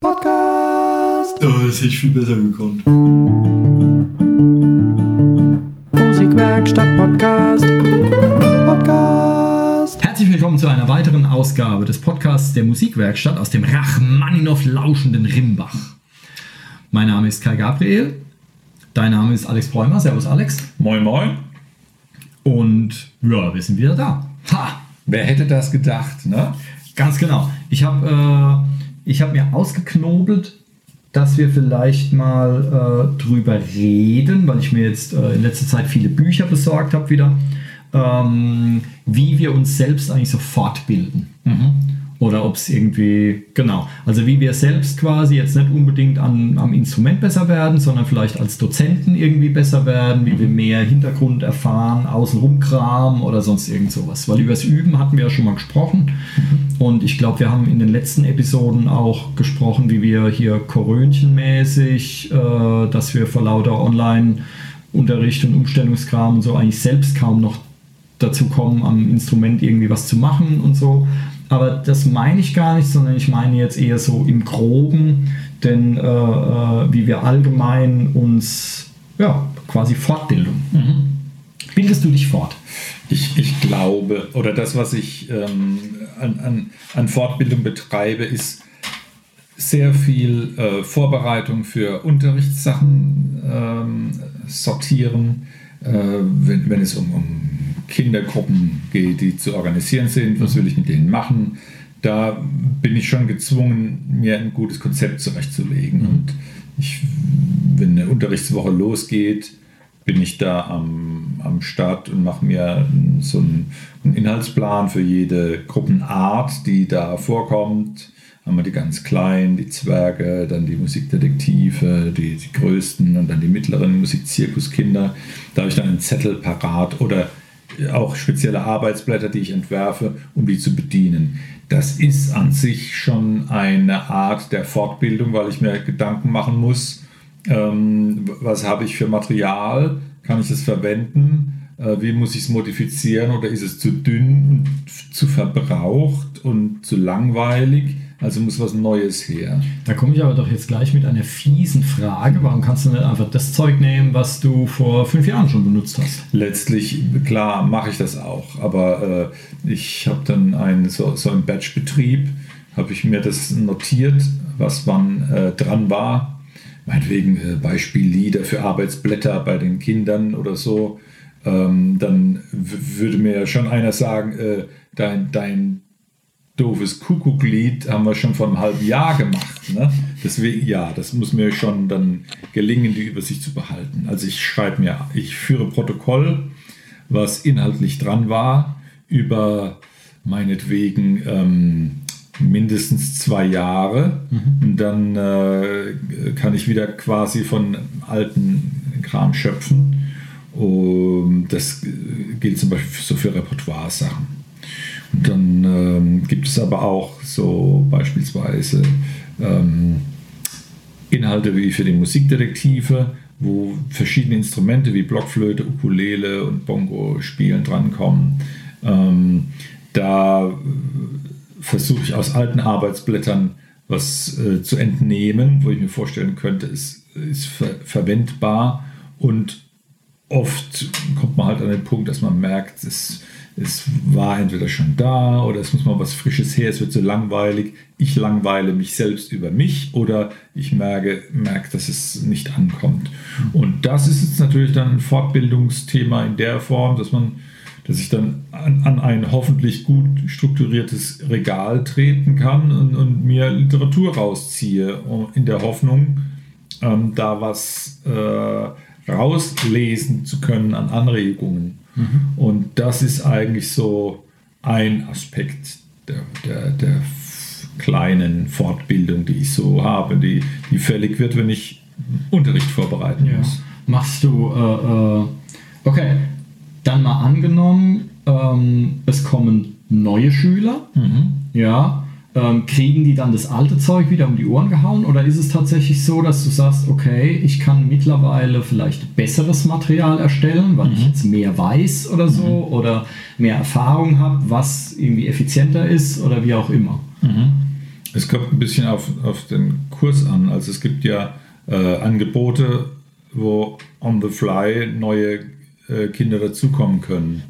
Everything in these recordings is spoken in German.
Podcast. Oh, das hätte ich viel besser gekonnt. Musikwerkstatt Podcast. Podcast. Herzlich willkommen zu einer weiteren Ausgabe des Podcasts der Musikwerkstatt aus dem Rachmaninow lauschenden Rimbach. Mein Name ist Kai Gabriel. Dein Name ist Alex Bräumer. Servus, Alex. Moin Moin. Und ja, wir sind wieder da. Ha! Wer hätte das gedacht, ne? Ganz genau. Ich habe äh, ich hab mir ausgeknobelt, dass wir vielleicht mal äh, drüber reden, weil ich mir jetzt äh, in letzter Zeit viele Bücher besorgt habe wieder, ähm, wie wir uns selbst eigentlich so fortbilden. Oder ob es irgendwie, genau, also wie wir selbst quasi jetzt nicht unbedingt an, am Instrument besser werden, sondern vielleicht als Dozenten irgendwie besser werden, wie wir mehr Hintergrund erfahren, außenrum Kram oder sonst irgend sowas. Weil über das Üben hatten wir ja schon mal gesprochen. Und ich glaube, wir haben in den letzten Episoden auch gesprochen, wie wir hier Korönchenmäßig, äh, dass wir vor lauter Online-Unterricht und Umstellungskram und so eigentlich selbst kaum noch dazu kommen, am Instrument irgendwie was zu machen und so. Aber das meine ich gar nicht, sondern ich meine jetzt eher so im Groben, denn äh, äh, wie wir allgemein uns, ja, quasi Fortbildung. Bildest du dich fort? Ich, ich glaube, oder das, was ich ähm, an, an, an Fortbildung betreibe, ist sehr viel äh, Vorbereitung für Unterrichtssachen ähm, sortieren, äh, wenn, wenn es um, um Kindergruppen geht, die zu organisieren sind, was will ich mit denen machen. Da bin ich schon gezwungen, mir ein gutes Konzept zurechtzulegen. Und ich, wenn eine Unterrichtswoche losgeht, bin ich da am, am Start und mache mir so einen, einen Inhaltsplan für jede Gruppenart, die da vorkommt. Haben wir die ganz kleinen, die Zwerge, dann die Musikdetektive, die, die größten und dann die mittleren Musikzirkuskinder. Da habe ich dann einen Zettel parat oder auch spezielle Arbeitsblätter, die ich entwerfe, um die zu bedienen. Das ist an sich schon eine Art der Fortbildung, weil ich mir Gedanken machen muss, ähm, was habe ich für Material, kann ich es verwenden, äh, wie muss ich es modifizieren oder ist es zu dünn und zu verbraucht und zu langweilig. Also muss was Neues her. Da komme ich aber doch jetzt gleich mit einer fiesen Frage. Warum kannst du nicht einfach das Zeug nehmen, was du vor fünf Jahren schon benutzt hast? Letztlich, klar, mache ich das auch. Aber äh, ich habe dann einen, so, so einen Batch-Betrieb, habe ich mir das notiert, was wann äh, dran war. Meinetwegen äh, Beispiellieder für Arbeitsblätter bei den Kindern oder so. Ähm, dann würde mir schon einer sagen, äh, dein, dein doofes Kuckucklied haben wir schon vor einem halben Jahr gemacht. Ne? Deswegen, ja, das muss mir schon dann gelingen, die Übersicht zu behalten. Also ich schreibe mir, ich führe Protokoll, was inhaltlich dran war, über meinetwegen ähm, mindestens zwei Jahre. Und dann äh, kann ich wieder quasi von alten Kram schöpfen. Und das gilt zum Beispiel so für Repertoire-Sachen. Dann ähm, gibt es aber auch so beispielsweise ähm, Inhalte wie für die Musikdetektive, wo verschiedene Instrumente wie Blockflöte, Ukulele und Bongo spielen drankommen. Ähm, da versuche ich aus alten Arbeitsblättern was äh, zu entnehmen, wo ich mir vorstellen könnte, es ist ver verwendbar und oft kommt man halt an den Punkt, dass man merkt, es, es war entweder schon da oder es muss mal was Frisches her, es wird so langweilig. Ich langweile mich selbst über mich oder ich merke, merke dass es nicht ankommt. Und das ist jetzt natürlich dann ein Fortbildungsthema in der Form, dass man dass ich dann an, an ein hoffentlich gut strukturiertes Regal treten kann und, und mir Literatur rausziehe, in der Hoffnung, ähm, da was äh, rauslesen zu können an Anregungen. Und das ist eigentlich so ein Aspekt der, der, der kleinen Fortbildung, die ich so habe, die, die fällig wird, wenn ich Unterricht vorbereiten Ja. muss. Machst du, äh, äh, okay, dann mal angenommen, ähm, es kommen neue Schüler, ja, ähm, kriegen die dann das alte Zeug wieder um die Ohren gehauen oder ist es tatsächlich so, dass du sagst, okay, ich kann mittlerweile vielleicht besseres Material erstellen, weil ich jetzt mehr weiß oder so oder mehr Erfahrung habe, was irgendwie effizienter ist oder wie auch immer? Es kommt ein bisschen auf, auf den Kurs an. Also es gibt ja äh, Angebote, wo on the fly neue äh, Kinder dazukommen können.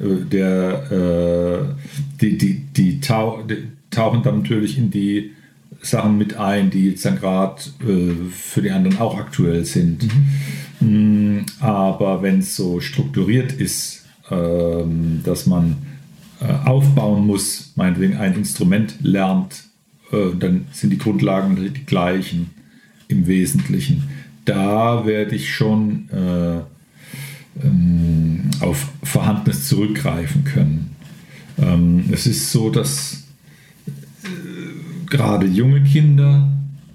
Äh, der, äh, die, die, die, tau die, tauchen dann natürlich in die Sachen mit ein, die jetzt dann gerade äh, für die anderen auch aktuell sind. Mhm. Mm, aber wenn es so strukturiert ist, ähm, dass man äh, aufbauen muss, meinetwegen ein Instrument lernt, äh, dann sind die Grundlagen die gleichen im Wesentlichen. Da werde ich schon äh, ähm, auf Vorhandenes zurückgreifen können. Ähm, es ist so, dass gerade junge Kinder,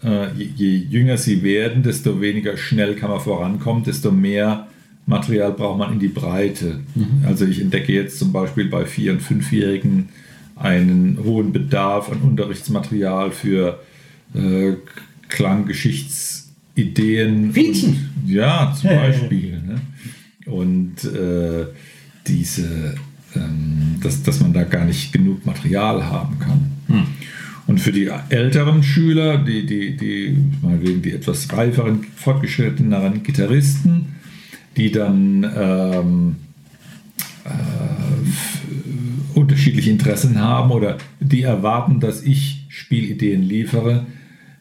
äh, je, je, jünger sie werden, desto weniger schnell kann man vorankommen, desto mehr Material braucht man in die Breite. Mhm. Also ich entdecke jetzt zum Beispiel bei Vier- und Fünfjährigen einen hohen Bedarf an Unterrichtsmaterial für äh, Klanggeschichtsideen. Und, ja, zum Beispiel. Ne? Und äh, diese, ähm, dass, dass man da gar nicht genug Material haben kann. Hm. Und für die älteren Schüler, die, die, die, meinetwegen die etwas reiferen, fortgeschritteneren Gitarristen, die dann ähm, äh, unterschiedliche Interessen haben oder die erwarten, dass ich Spielideen liefere,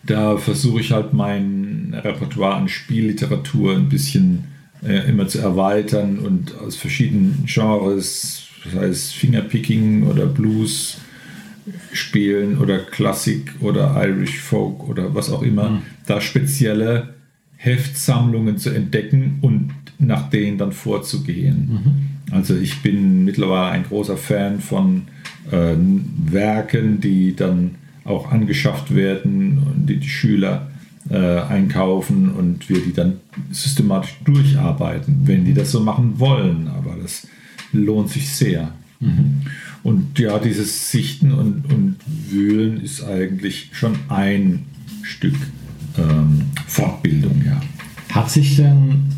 da versuche ich halt mein Repertoire an Spielliteratur ein bisschen äh, immer zu erweitern und aus verschiedenen Genres, das heißt Fingerpicking oder Blues spielen oder Klassik oder Irish Folk oder was auch immer, mhm. da spezielle Heftsammlungen zu entdecken und nach denen dann vorzugehen. Mhm. Also ich bin mittlerweile ein großer Fan von äh, Werken, die dann auch angeschafft werden und die die Schüler äh, einkaufen und wir die dann systematisch durcharbeiten, wenn die das so machen wollen. Aber das lohnt sich sehr. Mhm. Und ja, dieses Sichten und, und Wühlen ist eigentlich schon ein Stück ähm, Fortbildung, ja. Hat sich denn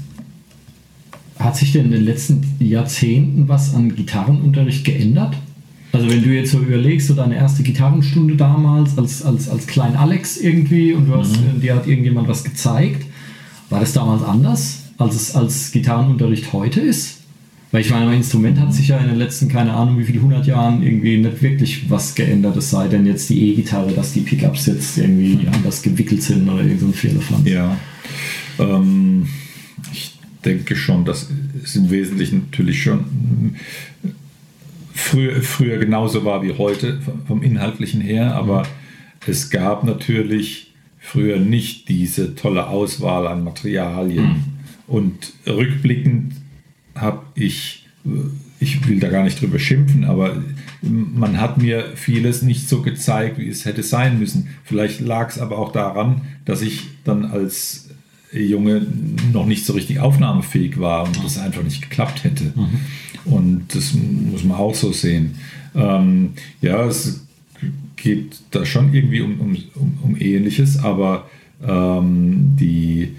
hat sich denn in den letzten Jahrzehnten was an Gitarrenunterricht geändert? Also wenn du jetzt so überlegst, so deine erste Gitarrenstunde damals als, als, als klein Alex irgendwie und du hast, mhm. dir hat irgendjemand was gezeigt, war das damals anders, als es als Gitarrenunterricht heute ist? Weil ich meine, mein Instrument hat sich ja in den letzten, keine Ahnung wie viele hundert Jahren irgendwie nicht wirklich was geändert, es sei denn jetzt die E-Gitarre, dass die Pickups jetzt irgendwie anders gewickelt sind oder irgend so ein Fehlerpflanz. Ja. Ähm, ich denke schon, dass es im Wesentlichen natürlich schon früher, früher genauso war wie heute vom Inhaltlichen her, aber mhm. es gab natürlich früher nicht diese tolle Auswahl an Materialien. Mhm. Und rückblickend habe ich, ich will da gar nicht drüber schimpfen, aber man hat mir vieles nicht so gezeigt, wie es hätte sein müssen. Vielleicht lag es aber auch daran, dass ich dann als Junge noch nicht so richtig aufnahmefähig war und das einfach nicht geklappt hätte. Mhm. Und das muss man auch so sehen. Ähm, ja, es geht da schon irgendwie um, um, um, um Ähnliches, aber ähm, die,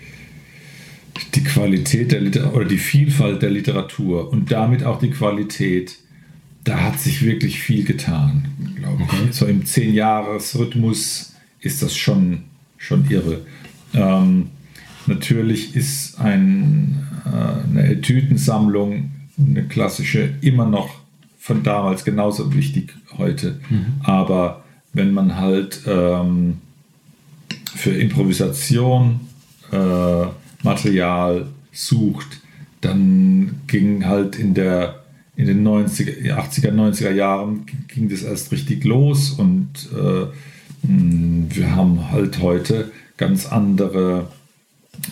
die Qualität der Literatur oder die Vielfalt der Literatur und damit auch die Qualität, da hat sich wirklich viel getan, glaube ich. Okay. So im 10-Jahres-Rhythmus ist das schon, schon irre. Ähm, natürlich ist ein, äh, eine Etüdensammlung eine klassische immer noch von damals genauso wichtig heute. Mhm. Aber wenn man halt ähm, für Improvisation äh, Material sucht, dann ging halt in der in den 90er, 80er, 90er Jahren ging das erst richtig los und äh, wir haben halt heute ganz andere,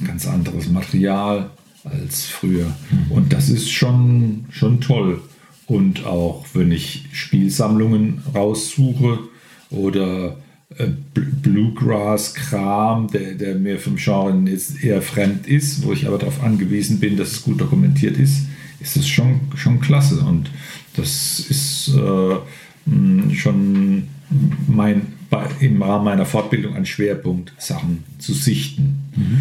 ganz anderes Material als früher. Mhm. Und das ist schon, schon toll. Und auch wenn ich Spielsammlungen raussuche oder Bluegrass-Kram, der, der mir vom Genre jetzt eher fremd ist, wo ich aber darauf angewiesen bin, dass es gut dokumentiert ist, ist das schon, schon klasse. Und das ist äh, schon mein, im Rahmen meiner Fortbildung ein Schwerpunkt, Sachen zu sichten. Mhm.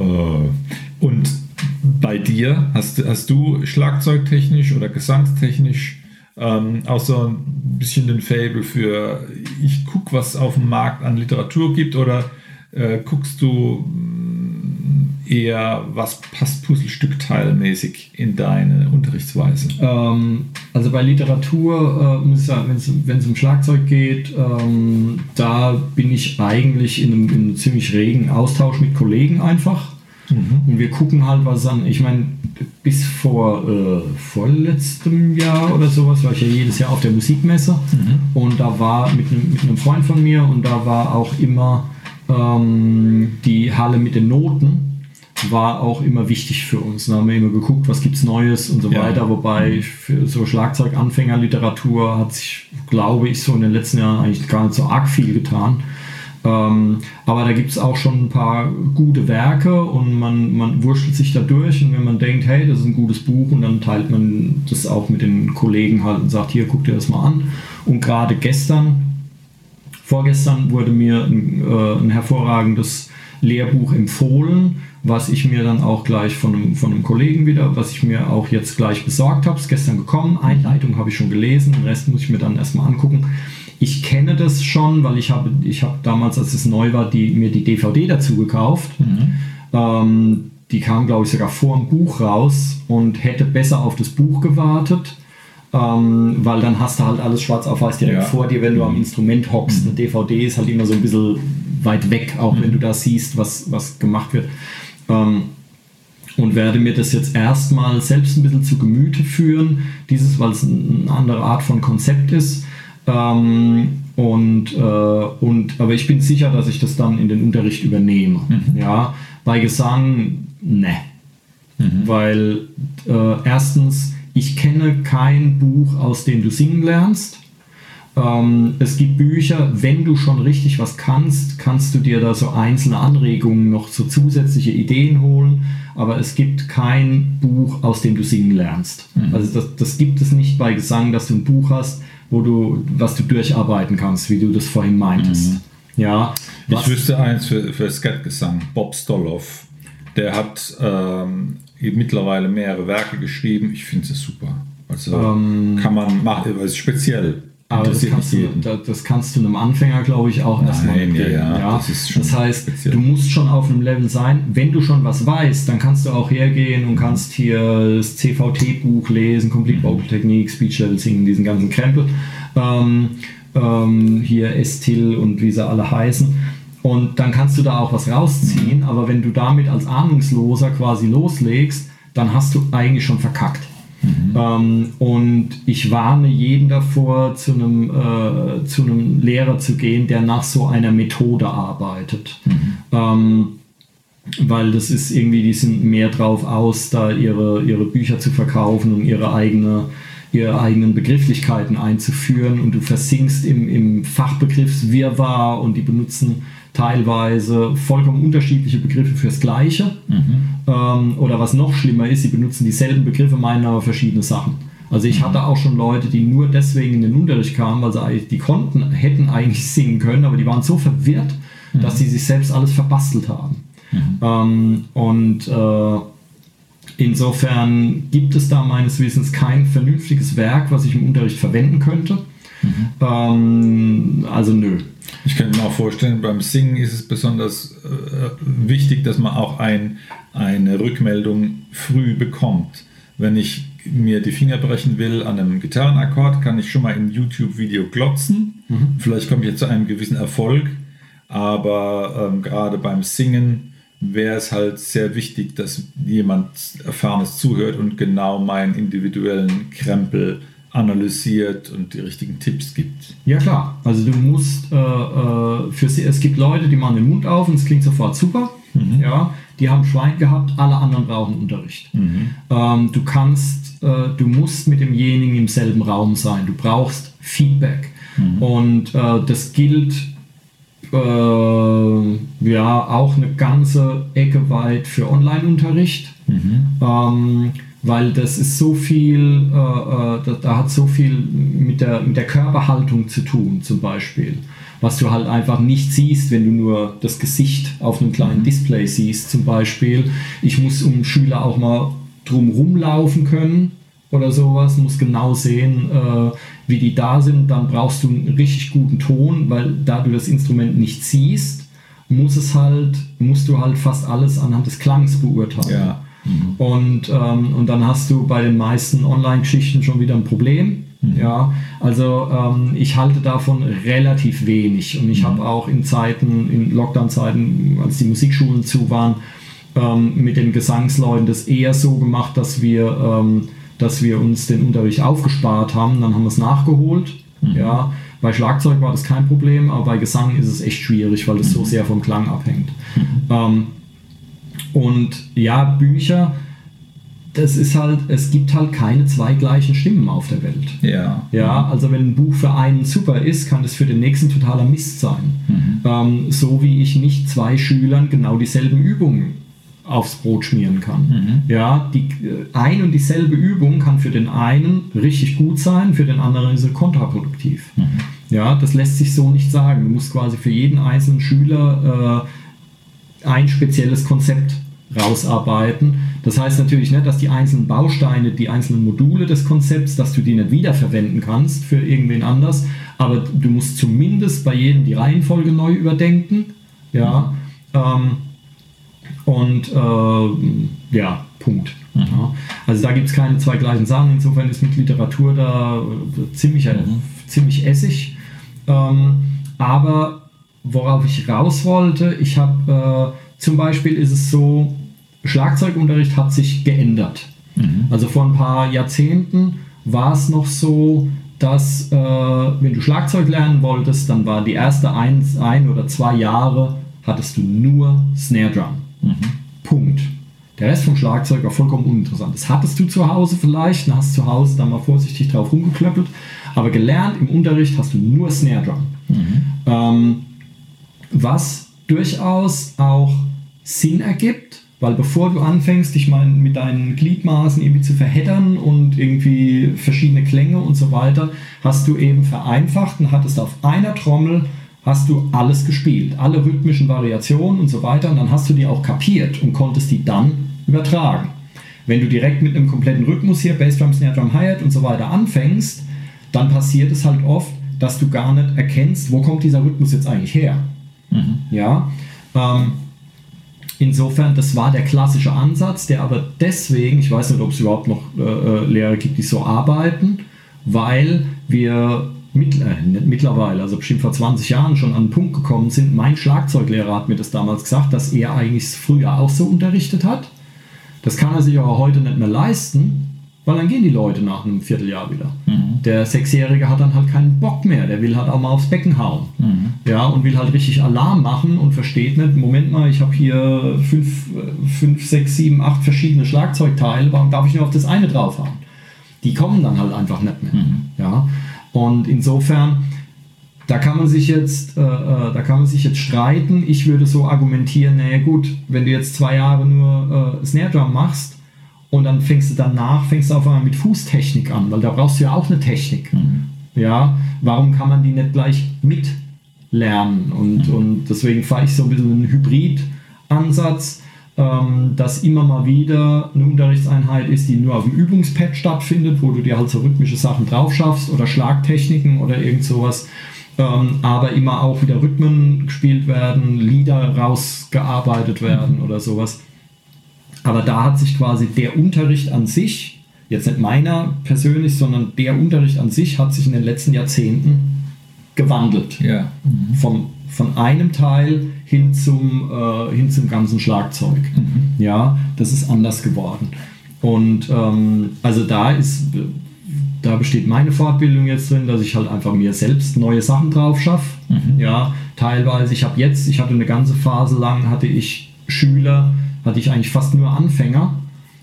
Äh, und bei dir, hast, hast du schlagzeugtechnisch oder gesangstechnisch ähm, auch so ein bisschen den Fable für, ich gucke, was auf dem Markt an Literatur gibt oder äh, guckst du mm, eher, was passt Puzzlestückteilmäßig in deine Unterrichtsweise? Ähm, also bei Literatur äh, muss ich sagen, wenn es um Schlagzeug geht, ähm, da bin ich eigentlich in einem, in einem ziemlich regen Austausch mit Kollegen einfach. Mhm. Und wir gucken halt, was an, ich meine, bis vor äh, vorletztem Jahr oder sowas war ich ja jedes Jahr auf der Musikmesse mhm. und da war mit einem, Freund von mir und da war auch immer ähm, die Halle mit den Noten war auch immer wichtig für uns. Da haben wir immer geguckt, was gibt es Neues und so ja. weiter. Wobei für so Schlagzeuganfängerliteratur hat sich, glaube ich, so in den letzten Jahren eigentlich gar nicht so arg viel getan. Ähm, aber da gibt es auch schon ein paar gute Werke und man, man wurschtelt sich da durch und wenn man denkt, hey, das ist ein gutes Buch und dann teilt man das auch mit den Kollegen halt und sagt, hier, guck dir das mal an. Und gerade gestern, vorgestern wurde mir ein, äh, ein hervorragendes Lehrbuch empfohlen, was ich mir dann auch gleich von einem, von einem Kollegen wieder, was ich mir auch jetzt gleich besorgt habe, ist gestern gekommen. Einleitung habe ich schon gelesen, den Rest muss ich mir dann erstmal angucken. Ich kenne das schon, weil ich habe, ich habe damals, als es neu war, die, mir die DVD dazu gekauft. Mhm. Ähm, die kam, glaube ich, sogar vor dem Buch raus und hätte besser auf das Buch gewartet. Ähm, weil dann hast du halt alles schwarz auf weiß direkt ja. vor dir, wenn du am mhm. Instrument hockst. Mhm. Eine DVD ist halt immer so ein bisschen weit weg, auch mhm. wenn du da siehst, was, was gemacht wird. Ähm, und werde mir das jetzt erstmal selbst ein bisschen zu Gemüte führen, dieses, weil es eine andere Art von Konzept ist. Ähm, und, äh, und, aber ich bin sicher, dass ich das dann in den Unterricht übernehme. Mhm. Ja, bei Gesang, ne. Mhm. Weil äh, erstens, ich kenne kein Buch, aus dem du singen lernst. Ähm, es gibt Bücher, wenn du schon richtig was kannst, kannst du dir da so einzelne Anregungen noch so zusätzliche Ideen holen, aber es gibt kein Buch, aus dem du singen lernst. Mhm. Also das, das gibt es nicht bei Gesang, dass du ein Buch hast, wo du, was du durcharbeiten kannst, wie du das vorhin meintest. Mhm. Ja, ich wüsste eins für, für Skatgesang, Bob Stoloff. Der hat ähm, mittlerweile mehrere Werke geschrieben. Ich finde es super. Also ähm, kann man machen, es speziell. Aber das kannst, du, das kannst, du, einem Anfänger, glaube ich, auch erstmal geben. Ja, ja. ja. Das, das, heißt, speziell. du musst schon auf einem Level sein. Wenn du schon was weißt, dann kannst du auch hergehen und kannst hier das CVT-Buch lesen, Complete mhm. Vocal Technique, Speech Level singen, diesen ganzen Krempel. Ähm, ähm, hier Estil und wie sie alle heißen. Und dann kannst du da auch was rausziehen, mhm. aber wenn du damit als Ahnungsloser quasi loslegst, dann hast du eigentlich schon verkackt. Mhm. Ähm, und ich warne jeden davor, zu einem, äh, zu einem Lehrer zu gehen, der nach so einer Methode arbeitet. Mhm. Ähm, weil das ist irgendwie, die sind mehr drauf aus, da ihre, ihre Bücher zu verkaufen und ihre eigene ihre eigenen Begrifflichkeiten einzuführen und du versinkst im, im Fachbegriffswirrwarr und die benutzen teilweise vollkommen unterschiedliche Begriffe fürs Gleiche. Mhm. Ähm, oder was noch schlimmer ist, sie benutzen dieselben Begriffe, meinen aber verschiedene Sachen. Also ich mhm. hatte auch schon Leute, die nur deswegen in den Unterricht kamen, weil sie die konnten, hätten eigentlich singen können, aber die waren so verwirrt, mhm. dass sie sich selbst alles verbastelt haben. Mhm. Ähm, und äh, insofern gibt es da meines Wissens kein vernünftiges Werk, was ich im Unterricht verwenden könnte. Mhm. Ähm, also nö. Ich könnte mir auch vorstellen, beim Singen ist es besonders äh, wichtig, dass man auch ein, eine Rückmeldung früh bekommt. Wenn ich mir die Finger brechen will an einem Gitarrenakkord, kann ich schon mal im YouTube-Video glotzen. Mhm. Vielleicht komme ich jetzt zu einem gewissen Erfolg, aber ähm, gerade beim Singen wäre es halt sehr wichtig, dass jemand Erfahrenes zuhört und genau meinen individuellen Krempel analysiert und die richtigen Tipps gibt. Ja klar, also du musst äh, äh für sie, es gibt Leute, die machen den Mund auf und es klingt sofort super. Mhm. Ja, die haben Schwein gehabt, alle anderen brauchen Unterricht. Mhm. Ähm, du kannst, äh, du musst mit demjenigen im selben Raum sein. Du brauchst Feedback mhm. und äh, das gilt äh, ja auch eine ganze Ecke weit für Online-Unterricht. Mhm. Ähm, weil das ist so viel, äh, äh, da, da, hat so viel mit der, mit der Körperhaltung zu tun, zum Beispiel. Was du halt einfach nicht siehst, wenn du nur das Gesicht auf einem kleinen mhm. Display siehst, zum Beispiel. Ich muss um Schüler auch mal drum rumlaufen können oder sowas, musst genau sehen, äh, wie die da sind. Dann brauchst du einen richtig guten Ton, weil da du das Instrument nicht siehst, muss es halt, musst du halt fast alles anhand des Klangs beurteilen. Ja. Mhm. Und, ähm, und dann hast du bei den meisten Online-Geschichten schon wieder ein Problem. Mhm. Ja, also ähm, ich halte davon relativ wenig und ich mhm. habe auch in Zeiten, in Lockdown-Zeiten, als die Musikschulen zu waren, ähm, mit den Gesangsleuten das eher so gemacht, dass wir, ähm, dass wir uns den Unterricht aufgespart haben, dann haben wir es nachgeholt. Mhm. Ja, bei Schlagzeug war das kein Problem, aber bei Gesang ist es echt schwierig, weil es so mhm. sehr vom Klang abhängt. Mhm. Ähm, und ja, Bücher, das ist halt, es gibt halt keine zwei gleichen Stimmen auf der Welt. Ja. Ja, also wenn ein Buch für einen super ist, kann das für den nächsten totaler Mist sein. Mhm. Ähm, so wie ich nicht zwei Schülern genau dieselben Übungen aufs Brot schmieren kann. Mhm. Ja, die äh, ein und dieselbe Übung kann für den einen richtig gut sein, für den anderen ist sie kontraproduktiv. Mhm. Ja, das lässt sich so nicht sagen. Du musst quasi für jeden einzelnen Schüler äh, ein spezielles Konzept rausarbeiten. Das heißt natürlich nicht, dass die einzelnen Bausteine, die einzelnen Module des Konzepts, dass du die nicht wiederverwenden kannst für irgendwen anders, aber du musst zumindest bei jedem die Reihenfolge neu überdenken. Ja, ähm, und äh, ja, Punkt. Ja. Also da gibt es keine zwei gleichen Sachen. Insofern ist mit Literatur da ziemlich, mhm. ziemlich essig. Ähm, aber worauf ich raus wollte, ich habe äh, zum Beispiel ist es so, Schlagzeugunterricht hat sich geändert. Mhm. Also vor ein paar Jahrzehnten war es noch so, dass äh, wenn du Schlagzeug lernen wolltest, dann war die erste ein, ein oder zwei Jahre hattest du nur Snare Drum. Mhm. Punkt. Der Rest vom Schlagzeug war vollkommen uninteressant. Das hattest du zu Hause vielleicht, dann hast zu Hause da mal vorsichtig drauf rumgeklöppelt, aber gelernt im Unterricht hast du nur Snare Drum. Mhm. Ähm, was durchaus auch Sinn ergibt, weil bevor du anfängst, dich mal mit deinen Gliedmaßen irgendwie zu verheddern und irgendwie verschiedene Klänge und so weiter, hast du eben vereinfacht und hattest auf einer Trommel hast du alles gespielt, alle rhythmischen Variationen und so weiter und dann hast du die auch kapiert und konntest die dann übertragen. Wenn du direkt mit einem kompletten Rhythmus hier, Bassdrum, Snare Drum, Hi-Hat und so weiter anfängst, dann passiert es halt oft, dass du gar nicht erkennst, wo kommt dieser Rhythmus jetzt eigentlich her. Mhm. Ja, ähm, Insofern, das war der klassische Ansatz, der aber deswegen, ich weiß nicht, ob es überhaupt noch äh, äh Lehrer gibt, die so arbeiten, weil wir mit, äh, mittlerweile, also bestimmt vor 20 Jahren schon an den Punkt gekommen sind. Mein Schlagzeuglehrer hat mir das damals gesagt, dass er eigentlich früher auch so unterrichtet hat. Das kann er sich aber heute nicht mehr leisten, weil dann gehen die Leute nach einem Vierteljahr wieder. Mhm. Der Sechsjährige hat dann halt keinen Bock mehr, der will halt auch mal aufs Becken hauen. Mhm. Ja, und will halt richtig Alarm machen und versteht nicht, Moment mal, ich habe hier fünf, fünf, sechs, sieben, acht verschiedene Schlagzeugteile, warum darf ich nur auf das eine draufhauen? Die kommen dann halt einfach nicht mehr. Mhm. Ja, und insofern, da kann man sich jetzt, äh, äh, da kann man sich jetzt streiten. Ich würde so argumentieren, naja gut, wenn du jetzt zwei Jahre nur äh, Snare Drum machst, und dann fängst du danach, fängst du auf einmal mit Fußtechnik an, weil da brauchst du ja auch eine Technik. Mhm. Ja, warum kann man die nicht gleich mitlernen? Und, mhm. und deswegen fahre ich so ein bisschen einen Hybrid-Ansatz, ähm, dass immer mal wieder eine Unterrichtseinheit ist, die nur auf dem Übungspad stattfindet, wo du dir halt so rhythmische Sachen drauf schaffst oder Schlagtechniken oder irgend sowas. Ähm, aber immer auch wieder Rhythmen gespielt werden, Lieder rausgearbeitet werden oder sowas. Aber da hat sich quasi der Unterricht an sich, jetzt nicht meiner persönlich, sondern der Unterricht an sich hat sich in den letzten Jahrzehnten gewandelt. Ja. Mhm. Von, von einem Teil hin zum, äh, hin zum ganzen Schlagzeug. Mhm. Ja, das ist anders geworden. Und ähm, also da ist, da besteht meine Fortbildung jetzt drin, dass ich halt einfach mir selbst neue Sachen drauf schaffe. Mhm. Ja, teilweise, ich habe jetzt, ich hatte eine ganze Phase lang, hatte ich Schüler, hatte ich eigentlich fast nur Anfänger.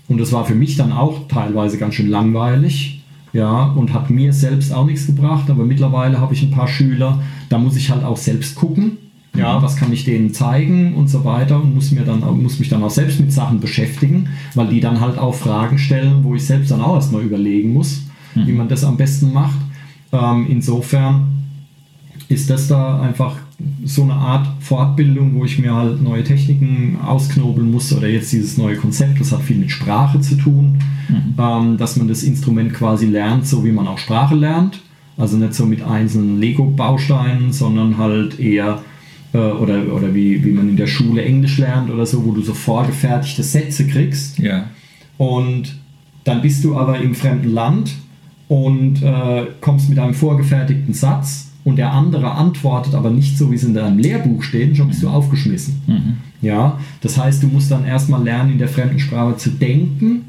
Und das war für mich dann auch teilweise ganz schön langweilig. Ja, und hat mir selbst auch nichts gebracht. Aber mittlerweile habe ich ein paar Schüler, da muss ich halt auch selbst gucken. Ja, was kann ich denen zeigen und so weiter und muss, mir dann, muss mich dann auch selbst mit Sachen beschäftigen, weil die dann halt auch Fragen stellen, wo ich selbst dann auch erstmal überlegen muss, mhm. wie man das am besten macht. Ähm, insofern ist das da einfach so eine Art Fortbildung, wo ich mir halt neue Techniken ausknobeln muss oder jetzt dieses neue Konzept, das hat viel mit Sprache zu tun, mhm. ähm, dass man das Instrument quasi lernt, so wie man auch Sprache lernt. Also nicht so mit einzelnen Lego-Bausteinen, sondern halt eher oder, oder wie, wie man in der Schule Englisch lernt oder so, wo du so vorgefertigte Sätze kriegst. Ja. Und dann bist du aber im fremden Land und äh, kommst mit einem vorgefertigten Satz und der andere antwortet aber nicht so, wie es in deinem Lehrbuch steht, schon bist du aufgeschmissen. Mhm. Ja, das heißt, du musst dann erstmal lernen, in der fremden Sprache zu denken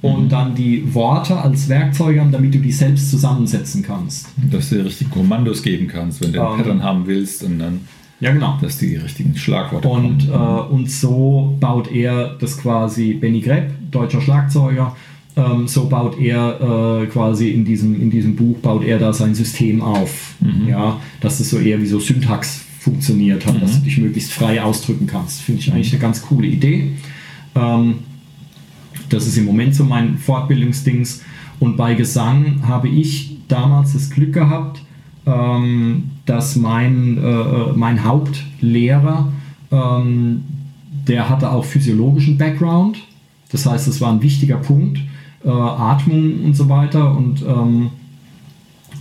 und mhm. dann die Worte als Werkzeuge haben, damit du die selbst zusammensetzen kannst. Dass du dir richtig Kommandos geben kannst, wenn du ein ähm, Pattern haben willst und dann. Ja, genau. Dass die richtigen Schlagworte und. Äh, und so baut er das quasi Benny Grepp, deutscher Schlagzeuger, ähm, so baut er äh, quasi in diesem, in diesem Buch, baut er da sein System auf. Mhm. Ja, dass es so eher wie so Syntax funktioniert hat, mhm. dass du dich möglichst frei ausdrücken kannst. Finde ich eigentlich eine ganz coole Idee. Ähm, das ist im Moment so mein Fortbildungsdings. Und bei Gesang habe ich damals das Glück gehabt, dass mein, äh, äh mein Hauptlehrer, ähm, der hatte auch physiologischen Background. Das heißt, das war ein wichtiger Punkt äh, Atmung und so weiter und, ähm,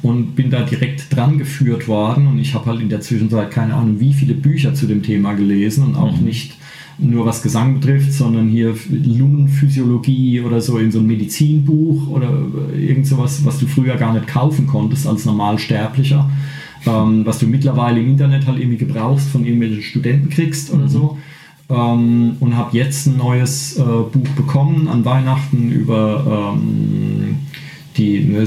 und bin da direkt dran geführt worden und ich habe halt in der Zwischenzeit keine Ahnung, wie viele Bücher zu dem Thema gelesen und auch mhm. nicht nur was Gesang betrifft, sondern hier Lungenphysiologie oder so in so einem Medizinbuch oder irgend sowas, was du früher gar nicht kaufen konntest als Normalsterblicher, ähm, was du mittlerweile im Internet halt irgendwie gebrauchst, von irgendwelchen Studenten kriegst oder mhm. so ähm, und habe jetzt ein neues äh, Buch bekommen an Weihnachten über ähm, die,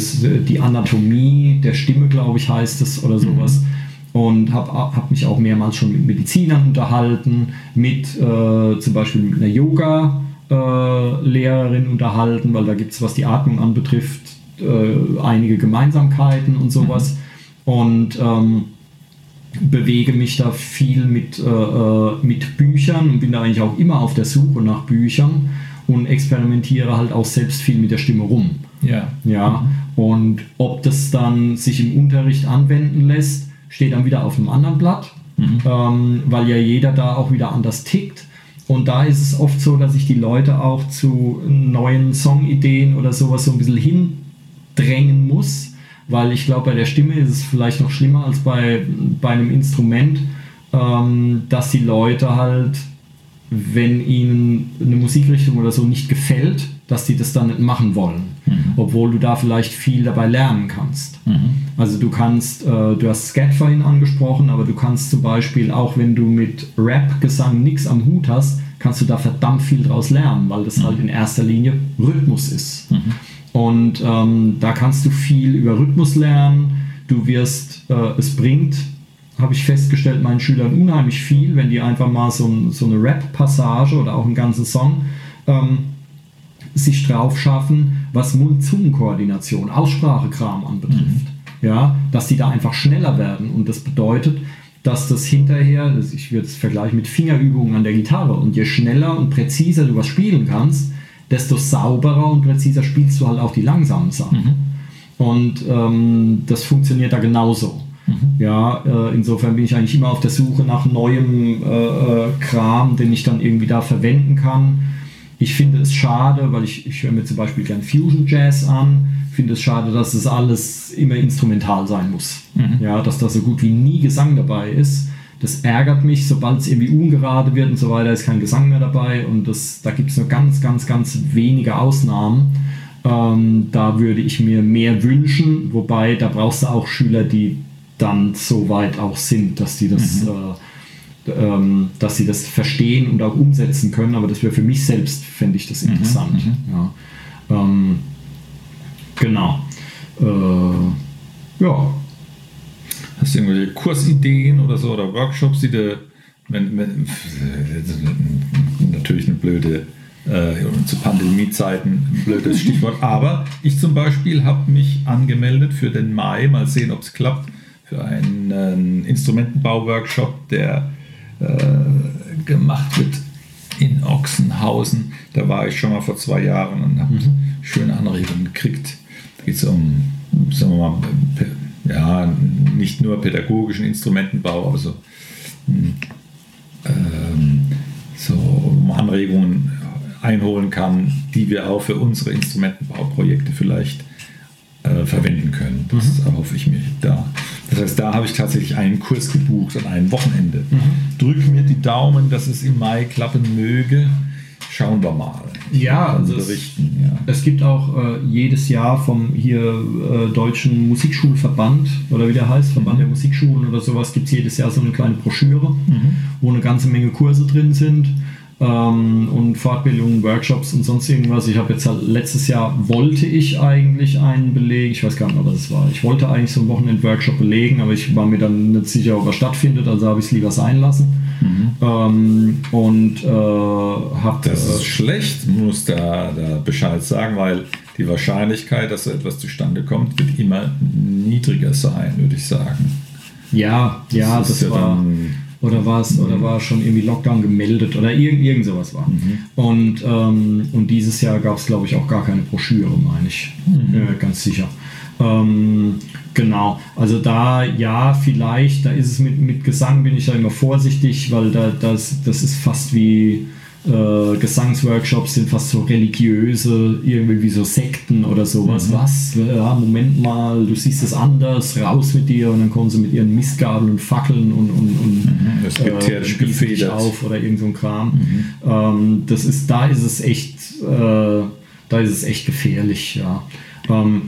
die Anatomie der Stimme, glaube ich, heißt es oder sowas. Mhm. Und habe hab mich auch mehrmals schon mit Medizinern unterhalten, mit äh, zum Beispiel mit einer Yoga-Lehrerin äh, unterhalten, weil da gibt es, was die Atmung anbetrifft, äh, einige Gemeinsamkeiten und sowas. Mhm. Und ähm, bewege mich da viel mit, äh, äh, mit Büchern und bin da eigentlich auch immer auf der Suche nach Büchern und experimentiere halt auch selbst viel mit der Stimme rum. Ja. Ja. Und ob das dann sich im Unterricht anwenden lässt, steht dann wieder auf einem anderen Blatt, mhm. ähm, weil ja jeder da auch wieder anders tickt. Und da ist es oft so, dass ich die Leute auch zu neuen Songideen oder sowas so ein bisschen hindrängen muss weil ich glaube, bei der Stimme ist es vielleicht noch schlimmer als bei, bei einem Instrument, ähm, dass die Leute halt, wenn ihnen eine Musikrichtung oder so nicht gefällt, dass sie das dann nicht machen wollen, mhm. obwohl du da vielleicht viel dabei lernen kannst. Mhm. Also du kannst, äh, du hast Scat vorhin angesprochen, aber du kannst zum Beispiel auch, wenn du mit Rap-Gesang nichts am Hut hast, kannst du da verdammt viel draus lernen, weil das mhm. halt in erster Linie Rhythmus ist. Mhm. Und ähm, da kannst du viel über Rhythmus lernen. Du wirst, äh, es bringt, habe ich festgestellt, meinen Schülern unheimlich viel, wenn die einfach mal so, so eine Rap-Passage oder auch einen ganzen Song ähm, sich drauf schaffen, was Mund-Zungen-Koordination, Aussprachekram anbetrifft. Mhm. Ja, dass die da einfach schneller werden. Und das bedeutet, dass das hinterher, ich würde es vergleichen mit Fingerübungen an der Gitarre, und je schneller und präziser du was spielen kannst, desto sauberer und präziser spielst du halt auch die langsamen Sachen. Mhm. Und ähm, das funktioniert da genauso. Mhm. Ja, äh, insofern bin ich eigentlich immer auf der Suche nach neuem äh, äh, Kram, den ich dann irgendwie da verwenden kann. Ich finde es schade, weil ich, ich höre mir zum Beispiel gern Fusion Jazz an, finde es schade, dass es alles immer instrumental sein muss. Mhm. Ja, dass da so gut wie nie Gesang dabei ist. Das ärgert mich, sobald es irgendwie ungerade wird und so weiter, ist kein Gesang mehr dabei und das, da gibt es nur ganz, ganz, ganz wenige Ausnahmen. Ähm, da würde ich mir mehr wünschen, wobei da brauchst du auch Schüler, die dann so weit auch sind, dass die das, mhm. äh, ähm, dass sie das verstehen und auch umsetzen können. Aber das wäre für mich selbst, fände ich das mhm. interessant. Mhm. Ja. Ähm, genau. Äh, ja, Hast du irgendwelche Kursideen oder so oder Workshops, die du, wenn, wenn, natürlich eine blöde, äh, zu Pandemiezeiten ein blödes Stichwort, aber ich zum Beispiel habe mich angemeldet für den Mai, mal sehen, ob es klappt, für einen Instrumentenbau-Workshop, der äh, gemacht wird in Ochsenhausen. Da war ich schon mal vor zwei Jahren und habe mhm. schöne Anregungen gekriegt. Da geht es um, sagen wir mal, ja, nicht nur pädagogischen Instrumentenbau, aber so, hm, ähm, so Anregungen einholen kann, die wir auch für unsere Instrumentenbauprojekte vielleicht äh, verwenden können. Das mhm. erhoffe ich mir da. Das heißt, da habe ich tatsächlich einen Kurs gebucht an einem Wochenende. Mhm. Drück mir die Daumen, dass es im Mai klappen möge. Schauen wir mal. Ja, also berichten, es, ja. es gibt auch äh, jedes Jahr vom hier äh, deutschen Musikschulverband oder wie der heißt, Verband mhm. der Musikschulen oder sowas, gibt es jedes Jahr so eine kleine Broschüre, mhm. wo eine ganze Menge Kurse drin sind ähm, und Fortbildungen, Workshops und sonst irgendwas. Ich habe jetzt halt letztes Jahr wollte ich eigentlich einen belegen, ich weiß gar nicht mehr, was es war. Ich wollte eigentlich so einen Wochenend-Workshop belegen, aber ich war mir dann nicht sicher, ob er stattfindet, also habe ich es lieber sein lassen. Mhm. Ähm, und äh, habe. Das ist schlecht, muss da, da Bescheid sagen, weil die Wahrscheinlichkeit, dass so etwas zustande kommt, wird immer niedriger sein, würde ich sagen. Ja, ja, das, das ja war. Dann, oder war es oder war schon irgendwie Lockdown gemeldet oder irgend, irgend sowas war. Mhm. Und, ähm, und dieses Jahr gab es, glaube ich, auch gar keine Broschüre, meine ich. Mhm. Äh, ganz sicher. Ähm, genau, also da ja, vielleicht, da ist es mit, mit Gesang, bin ich da immer vorsichtig, weil da, das, das ist fast wie äh, Gesangsworkshops sind fast so religiöse, irgendwie wie so Sekten oder sowas. Mhm. Was? Ja, Moment mal, du siehst es anders, raus mit dir und dann kommen sie mit ihren Mistgabeln und Fackeln und, und, und mhm. das äh, gefedert auf oder irgend so ein Kram. Mhm. Ähm, das ist, da ist es echt, äh, da ist es echt gefährlich, ja. Ähm,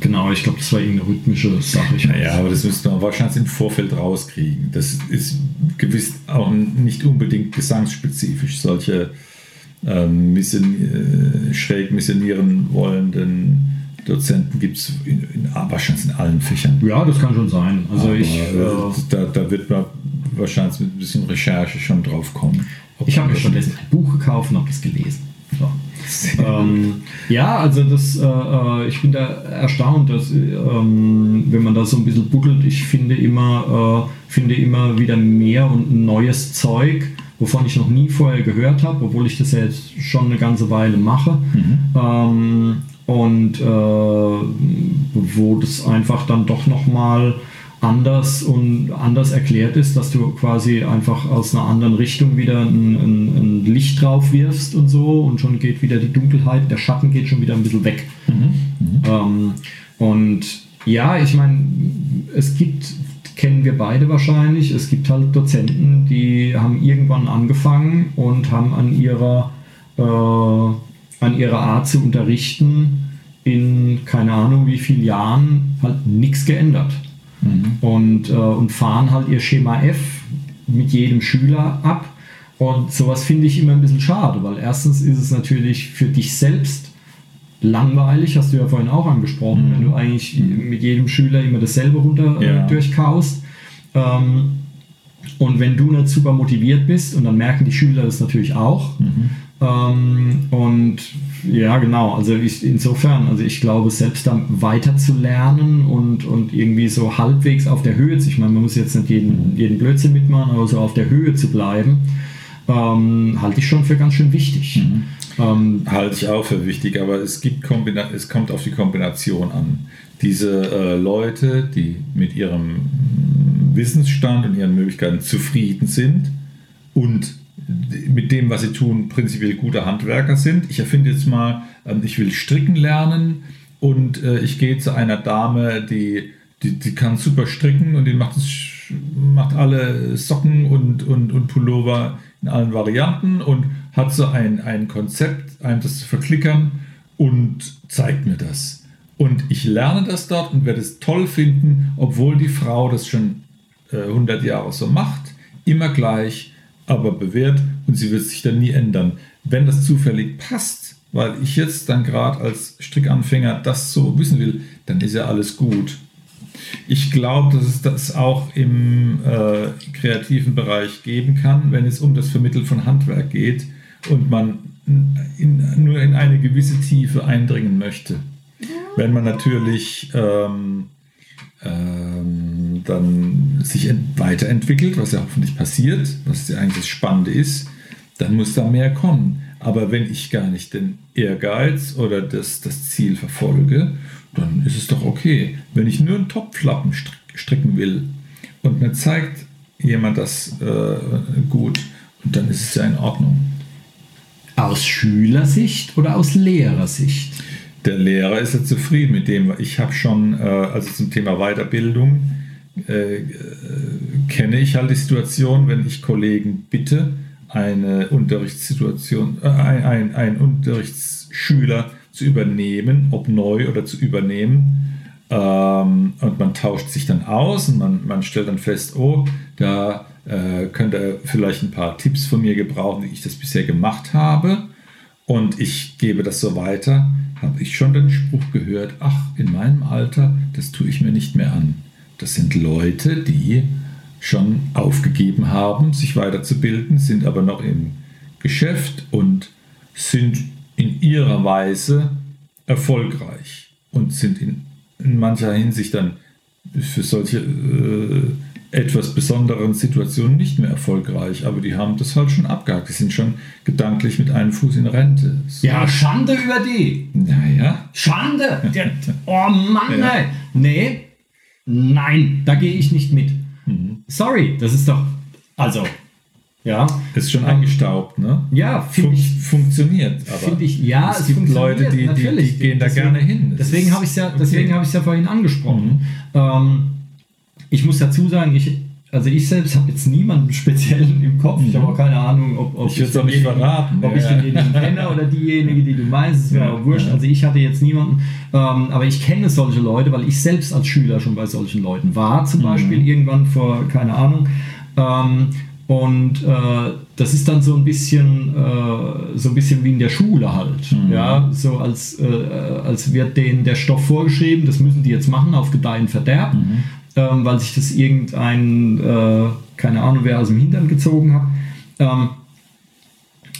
Genau, ich glaube, das war irgendeine rhythmische Sache. ja, aber das müsste man wahrscheinlich im Vorfeld rauskriegen. Das ist gewiss auch nicht unbedingt gesangsspezifisch. Solche ähm, mission, äh, schräg missionieren wollenden Dozenten gibt es wahrscheinlich in allen Fächern. Ja, das kann schon sein. Also aber, ich, äh, äh, da, da wird man wahrscheinlich mit ein bisschen Recherche schon drauf kommen. Ich habe mir stattdessen ein Buch gekauft und habe das gelesen. Ähm, ja, also das, äh, äh, ich bin da erstaunt, dass ähm, wenn man da so ein bisschen buddelt, ich finde immer, äh, finde immer wieder mehr und neues Zeug, wovon ich noch nie vorher gehört habe, obwohl ich das ja jetzt schon eine ganze Weile mache. Mhm. Ähm, und äh, wo das einfach dann doch nochmal mal anders und anders erklärt ist, dass du quasi einfach aus einer anderen Richtung wieder ein, ein, ein, Licht drauf wirfst und so und schon geht wieder die Dunkelheit, der Schatten geht schon wieder ein bisschen weg. Mhm. Mhm. Ähm, und ja, ich meine, es gibt, kennen wir beide wahrscheinlich, es gibt halt Dozenten, die haben irgendwann angefangen und haben an ihrer, äh, an ihrer Art zu unterrichten in keine Ahnung wie vielen Jahren halt nichts geändert mhm. und, äh, und fahren halt ihr Schema F mit jedem Schüler ab. Und sowas finde ich immer ein bisschen schade, weil erstens ist es natürlich für dich selbst langweilig, hast du ja vorhin auch angesprochen, mhm. wenn du eigentlich mit jedem Schüler immer dasselbe runter äh, ja. durchkaust. Ähm, und wenn du nicht super motiviert bist, und dann merken die Schüler das natürlich auch, mhm. Ähm, und ja, genau. Also ich, insofern, also ich glaube, selbst dann weiter zu lernen und, und irgendwie so halbwegs auf der Höhe, zu, ich meine, man muss jetzt nicht jeden, jeden Blödsinn mitmachen, aber so auf der Höhe zu bleiben, ähm, halte ich schon für ganz schön wichtig. Mhm. Ähm, halte ich auch für wichtig, aber es, gibt es kommt auf die Kombination an. Diese äh, Leute, die mit ihrem Wissensstand und ihren Möglichkeiten zufrieden sind und mit dem, was sie tun, prinzipiell gute Handwerker sind. Ich erfinde jetzt mal, ähm, ich will stricken lernen und äh, ich gehe zu einer Dame, die, die, die kann super stricken und die macht, das, macht alle Socken und, und, und Pullover in allen Varianten und hat so ein, ein Konzept, einem das zu verklickern und zeigt mir das. Und ich lerne das dort und werde es toll finden, obwohl die Frau das schon äh, 100 Jahre so macht, immer gleich aber bewährt und sie wird sich dann nie ändern. Wenn das zufällig passt, weil ich jetzt dann gerade als Strickanfänger das so wissen will, dann ist ja alles gut. Ich glaube, dass es das auch im äh, kreativen Bereich geben kann, wenn es um das Vermitteln von Handwerk geht und man in, nur in eine gewisse Tiefe eindringen möchte. Wenn man natürlich ähm, ähm, dann sich weiterentwickelt, was ja hoffentlich passiert, was ja eigentlich das Spannende ist, dann muss da mehr kommen. Aber wenn ich gar nicht den Ehrgeiz oder das, das Ziel verfolge, dann ist es doch okay. Wenn ich nur einen Topflappen stricken will und mir zeigt jemand das äh, gut, dann ist es ja in Ordnung. Aus Schülersicht oder aus Lehrersicht? Der Lehrer ist ja zufrieden mit dem. Ich habe schon, äh, also zum Thema Weiterbildung, äh, äh, kenne ich halt die Situation, wenn ich Kollegen bitte, eine Unterrichtssituation, äh, ein, ein Unterrichtsschüler zu übernehmen, ob neu oder zu übernehmen. Ähm, und man tauscht sich dann aus und man, man stellt dann fest, oh, da äh, könnte er vielleicht ein paar Tipps von mir gebrauchen, wie ich das bisher gemacht habe. Und ich gebe das so weiter, habe ich schon den Spruch gehört, ach, in meinem Alter, das tue ich mir nicht mehr an. Das sind Leute, die schon aufgegeben haben, sich weiterzubilden, sind aber noch im Geschäft und sind in ihrer Weise erfolgreich und sind in, in mancher Hinsicht dann für solche äh, etwas besonderen Situationen nicht mehr erfolgreich, aber die haben das halt schon abgehakt. Die sind schon gedanklich mit einem Fuß in Rente. So. Ja, Schande über die. Naja. Schande. oh Mann, ja. ey. Nee, nein, da gehe ich nicht mit. Mhm. Sorry, das ist doch, also, ja. Ist schon eingestaubt, ne? Ja, Fun ich, funktioniert. Aber ich, ja, es, es gibt Leute, die, die, die, gehen da deswegen, gerne hin. Das deswegen habe ich es ja, okay. ja vorhin angesprochen. Mhm. Ähm, ich muss dazu sagen, ich, also ich selbst habe jetzt niemanden speziellen im Kopf. Ich habe auch keine Ahnung, ob, ob ich, ich, auch nicht verraten, ob ja. ich denjenigen kenne oder diejenige, die du meinst. Es wäre ja, wurscht. Also ich hatte jetzt niemanden, ähm, aber ich kenne solche Leute, weil ich selbst als Schüler schon bei solchen Leuten war, zum mhm. Beispiel irgendwann vor, keine Ahnung. Ähm, und äh, das ist dann so ein bisschen äh, so ein bisschen wie in der Schule halt. Mhm. Ja, so als, äh, als wird denen der Stoff vorgeschrieben, das müssen die jetzt machen auf Gedeihen Verderb. Mhm ähm, weil sich das irgendein, äh, keine Ahnung, wer aus dem Hintern gezogen hat. Ähm,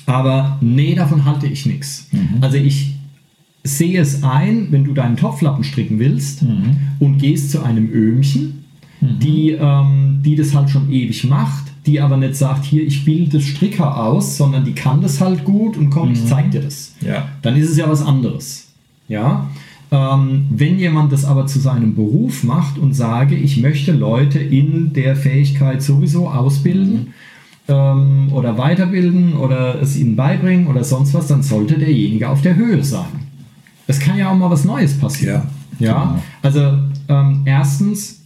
aber nee, davon halte ich nichts. Mhm. Also ich sehe es ein, wenn du deinen Topflappen stricken willst mhm. und gehst zu einem Öhmchen, mhm. die, ähm, die das halt schon ewig macht, die aber nicht sagt, hier, ich bilde Stricker aus, sondern die kann das halt gut und komm, ich mhm. zeig dir das. Ja. Dann ist es ja was anderes. Ja. Ähm, wenn jemand das aber zu seinem Beruf macht und sage, ich möchte Leute in der Fähigkeit sowieso ausbilden ähm, oder weiterbilden oder es ihnen beibringen oder sonst was, dann sollte derjenige auf der Höhe sein. Es kann ja auch mal was Neues passieren. Ja, ja? Genau. also ähm, erstens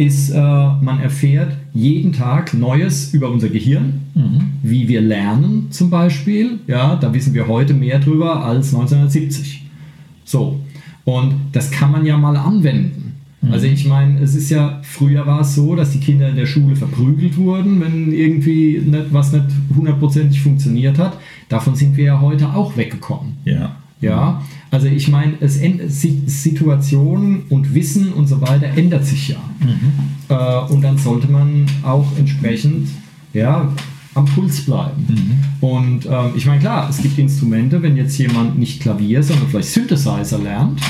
ist, äh, man erfährt jeden Tag Neues über unser Gehirn, mhm. wie wir lernen zum Beispiel. Ja, da wissen wir heute mehr drüber als 1970. So. Und das kann man ja mal anwenden. Mhm. Also ich meine, es ist ja, früher war es so, dass die Kinder in der Schule verprügelt wurden, wenn irgendwie nicht, was nicht hundertprozentig funktioniert hat. Davon sind wir ja heute auch weggekommen. Ja. Ja, also ich meine, es Situationen und Wissen und so weiter ändert sich ja. Mhm. Äh, und dann sollte man auch entsprechend ja, am Puls bleiben. Mhm. Und ähm, ich meine, klar, es gibt Instrumente, wenn jetzt jemand nicht Klavier, sondern vielleicht Synthesizer lernt,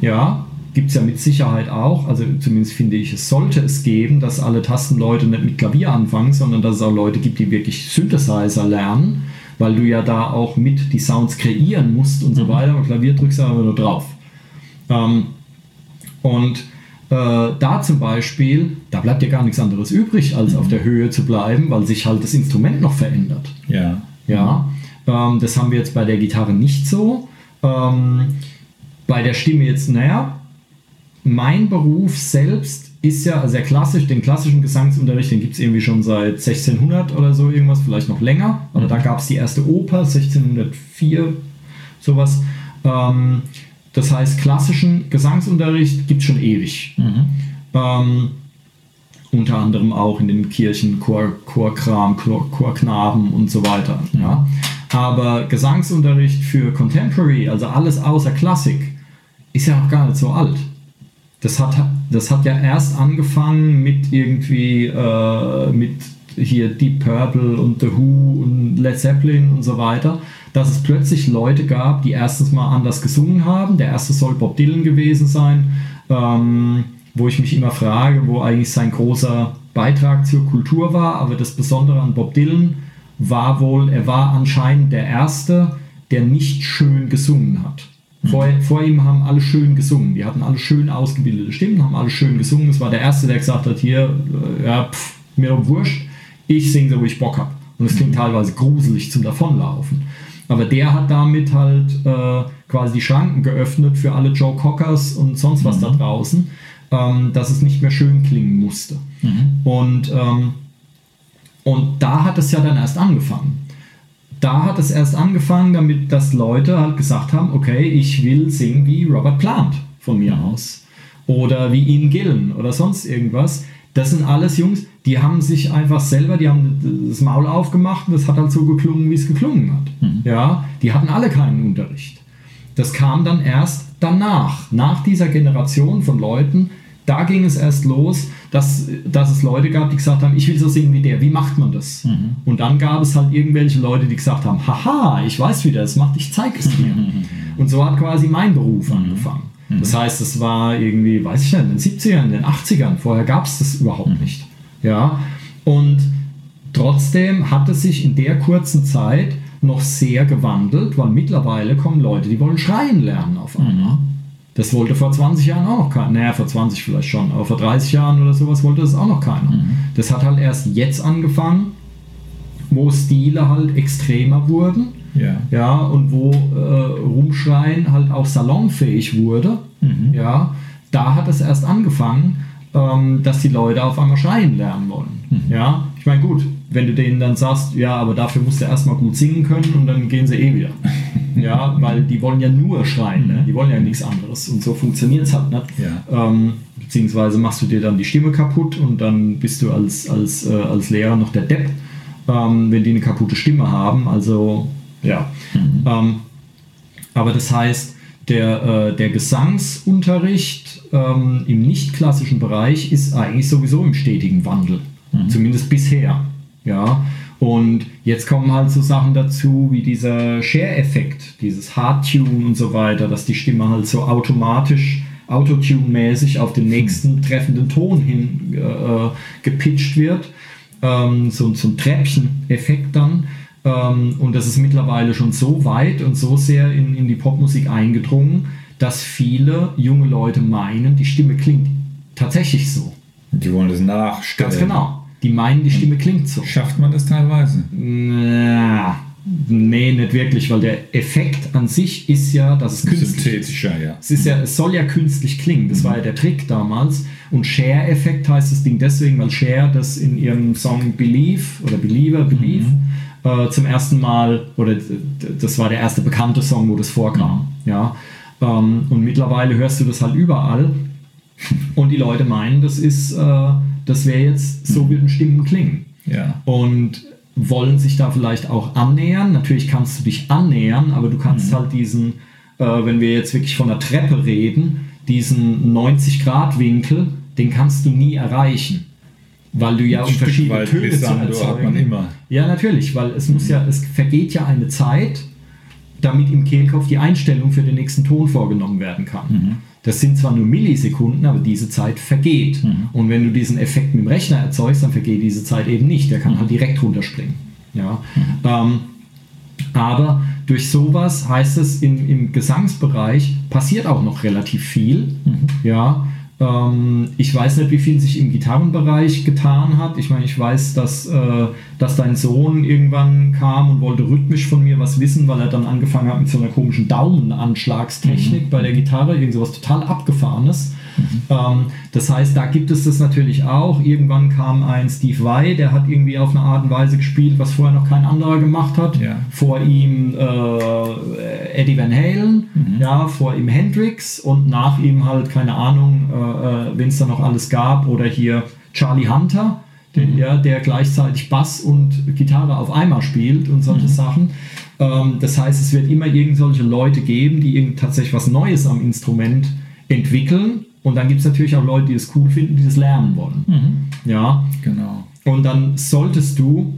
ja, gibt es ja mit Sicherheit auch, also zumindest finde ich, es sollte es geben, dass alle Tastenleute nicht mit Klavier anfangen, sondern dass es auch Leute gibt, die wirklich Synthesizer lernen, weil du ja da auch mit die Sounds kreieren musst und mhm. so weiter. Und Klavier drückst du aber nur drauf. Ähm, und da zum Beispiel, da bleibt ja gar nichts anderes übrig, als mhm. auf der Höhe zu bleiben, weil sich halt das Instrument noch verändert. Ja. Ja. Ähm, das haben wir jetzt bei der Gitarre nicht so. Ähm, bei der Stimme jetzt, naja, mein Beruf selbst ist ja sehr klassisch, den klassischen Gesangsunterricht, den gibt es irgendwie schon seit 1600 oder so irgendwas, vielleicht noch länger. Aber mhm. da gab es die erste Oper, 1604, sowas. Ähm, das heißt, klassischen Gesangsunterricht gibt es schon ewig. Mhm. Ähm, unter anderem auch in den Kirchen, Chor, Chorkram, Chor, Chorknaben und so weiter. Mhm. Ja. Aber Gesangsunterricht für Contemporary, also alles außer Klassik, ist ja noch gar nicht so alt. Das hat, das hat ja erst angefangen mit irgendwie, äh, mit hier Deep Purple und The Who und Led Zeppelin und so weiter dass es plötzlich Leute gab, die erstens mal anders gesungen haben. Der erste soll Bob Dylan gewesen sein, ähm, wo ich mich immer frage, wo eigentlich sein großer Beitrag zur Kultur war. Aber das Besondere an Bob Dylan war wohl, er war anscheinend der Erste, der nicht schön gesungen hat. Vor, vor ihm haben alle schön gesungen. Die hatten alle schön ausgebildete Stimmen, haben alle schön gesungen. Es war der Erste, der gesagt hat, hier, äh, ja, pff, mir doch wurscht, ich singe so, wie ich Bock habe. Und es klingt teilweise gruselig zum Davonlaufen. Aber der hat damit halt äh, quasi die Schranken geöffnet für alle Joe Cockers und sonst was da draußen, ähm, dass es nicht mehr schön klingen musste. Und, ähm, und da hat es ja dann erst angefangen. Da hat es erst angefangen, damit dass Leute halt gesagt haben, okay, ich will singen wie Robert Plant von mir aus. Oder wie Ian Gillen oder sonst irgendwas. Das sind alles Jungs, die haben sich einfach selber, die haben das Maul aufgemacht und das hat halt so geklungen, wie es geklungen hat. Ja, die hatten alle keinen Unterricht. Das kam dann erst danach, nach dieser Generation von Leuten, da ging es erst los, dass, dass es Leute gab, die gesagt haben, ich will so singen wie der, wie macht man das? Und dann gab es halt irgendwelche Leute, die gesagt haben, haha, ich weiß, wie der das macht, ich zeig es dir. Und so hat quasi mein Beruf angefangen. Das heißt, es war irgendwie, weiß ich nicht, in den 70ern, in den 80ern, vorher gab es das überhaupt nicht. Ja, und trotzdem hat es sich in der kurzen Zeit noch sehr gewandelt, weil mittlerweile kommen Leute, die wollen schreien lernen auf einmal. Das wollte vor 20 Jahren auch noch keiner. Naja, vor 20 vielleicht schon, aber vor 30 Jahren oder sowas wollte das auch noch keiner. Das hat halt erst jetzt angefangen, wo Stile halt extremer wurden. Ja. Ja, und wo äh, Rumschreien halt auch salonfähig wurde. Ja, da hat es erst angefangen, ähm, dass die Leute auf einmal schreien lernen wollen. Ja, ich meine, gut, wenn du denen dann sagst, ja, aber dafür musst du erstmal gut singen können und dann gehen sie eh wieder. ja, weil die wollen ja nur schreien, ne? die wollen ja nichts anderes. Und so funktioniert es halt nicht. Ja. Ähm, beziehungsweise machst du dir dann die Stimme kaputt und dann bist du als, als, äh, als Lehrer noch der Depp, ähm, wenn die eine kaputte Stimme haben. Also, ja. Ähm, aber das heißt, der, äh, der Gesangsunterricht ähm, im nicht klassischen Bereich ist eigentlich sowieso im stetigen Wandel. Zumindest bisher. Ja. Und jetzt kommen halt so Sachen dazu wie dieser Share-Effekt, dieses Hard-Tune und so weiter, dass die Stimme halt so automatisch Autotune-mäßig auf den nächsten treffenden Ton hin äh, gepitcht wird. Ähm, so, so ein Treppchen-Effekt dann. Ähm, und das ist mittlerweile schon so weit und so sehr in, in die Popmusik eingedrungen, dass viele junge Leute meinen, die Stimme klingt tatsächlich so. Die wollen das nachstellen. Ganz genau. Die meinen, die Stimme klingt so. Schafft man das teilweise? Na, nee, nicht wirklich, weil der Effekt an sich ist ja, dass es künstlich. Synthetischer, ja. Es, ist ja, es soll ja künstlich klingen, das war ja der Trick damals. Und Share-Effekt heißt das Ding deswegen, weil Share das in ihrem Song Believe oder Believer, Believe äh, zum ersten Mal, oder das war der erste bekannte Song, wo das vorkam. Ja? Ähm, und mittlerweile hörst du das halt überall. Und die Leute meinen, das ist, äh, das wäre jetzt, so würden Stimmen klingen Ja. und wollen sich da vielleicht auch annähern. Natürlich kannst du dich annähern, aber du kannst halt diesen, äh, wenn wir jetzt wirklich von der Treppe reden, diesen 90-Grad-Winkel, den kannst du nie erreichen. Weil du ja um verschiedene Töne zu Glissando hat erzeugen. man immer. Ja, natürlich, weil es muss ja, es vergeht ja eine Zeit, damit im Kehlkopf die Einstellung für den nächsten Ton vorgenommen werden kann. Das sind zwar nur Millisekunden, aber diese Zeit vergeht. Und wenn du diesen Effekt mit dem Rechner erzeugst, dann vergeht diese Zeit eben nicht. Der kann halt direkt runterspringen. Ja. Ähm, aber durch sowas heißt es, im, im Gesangsbereich passiert auch noch relativ viel. Ja. Ähm, ich weiß nicht, wie viel sich im Gitarrenbereich getan hat. Ich meine, ich weiß, dass, äh, dass dein Sohn irgendwann kam und wollte rhythmisch von mir was wissen, weil er dann angefangen hat mit so einer komischen Daumenanschlagstechnik bei der Gitarre, irgend sowas total abgefahrenes. Ähm, das heißt, da gibt es das natürlich auch. Irgendwann kam ein Steve Vai, der hat irgendwie auf eine Art und Weise gespielt, was vorher noch kein anderer gemacht hat. Ja. Vor ihm äh, Eddie Van Halen, ja, vor ihm Hendrix und nach ihm halt, keine Ahnung, äh, äh, wen es da noch alles gab. Oder hier Charlie Hunter, den, ja, der gleichzeitig Bass und Gitarre auf einmal spielt und solche Sachen. Ähm, das heißt, es wird immer irgend solche Leute geben, die irgend tatsächlich was Neues am Instrument entwickeln. Und dann gibt es natürlich auch Leute, die es cool finden, die das lernen wollen. Ja, Genau. und dann solltest du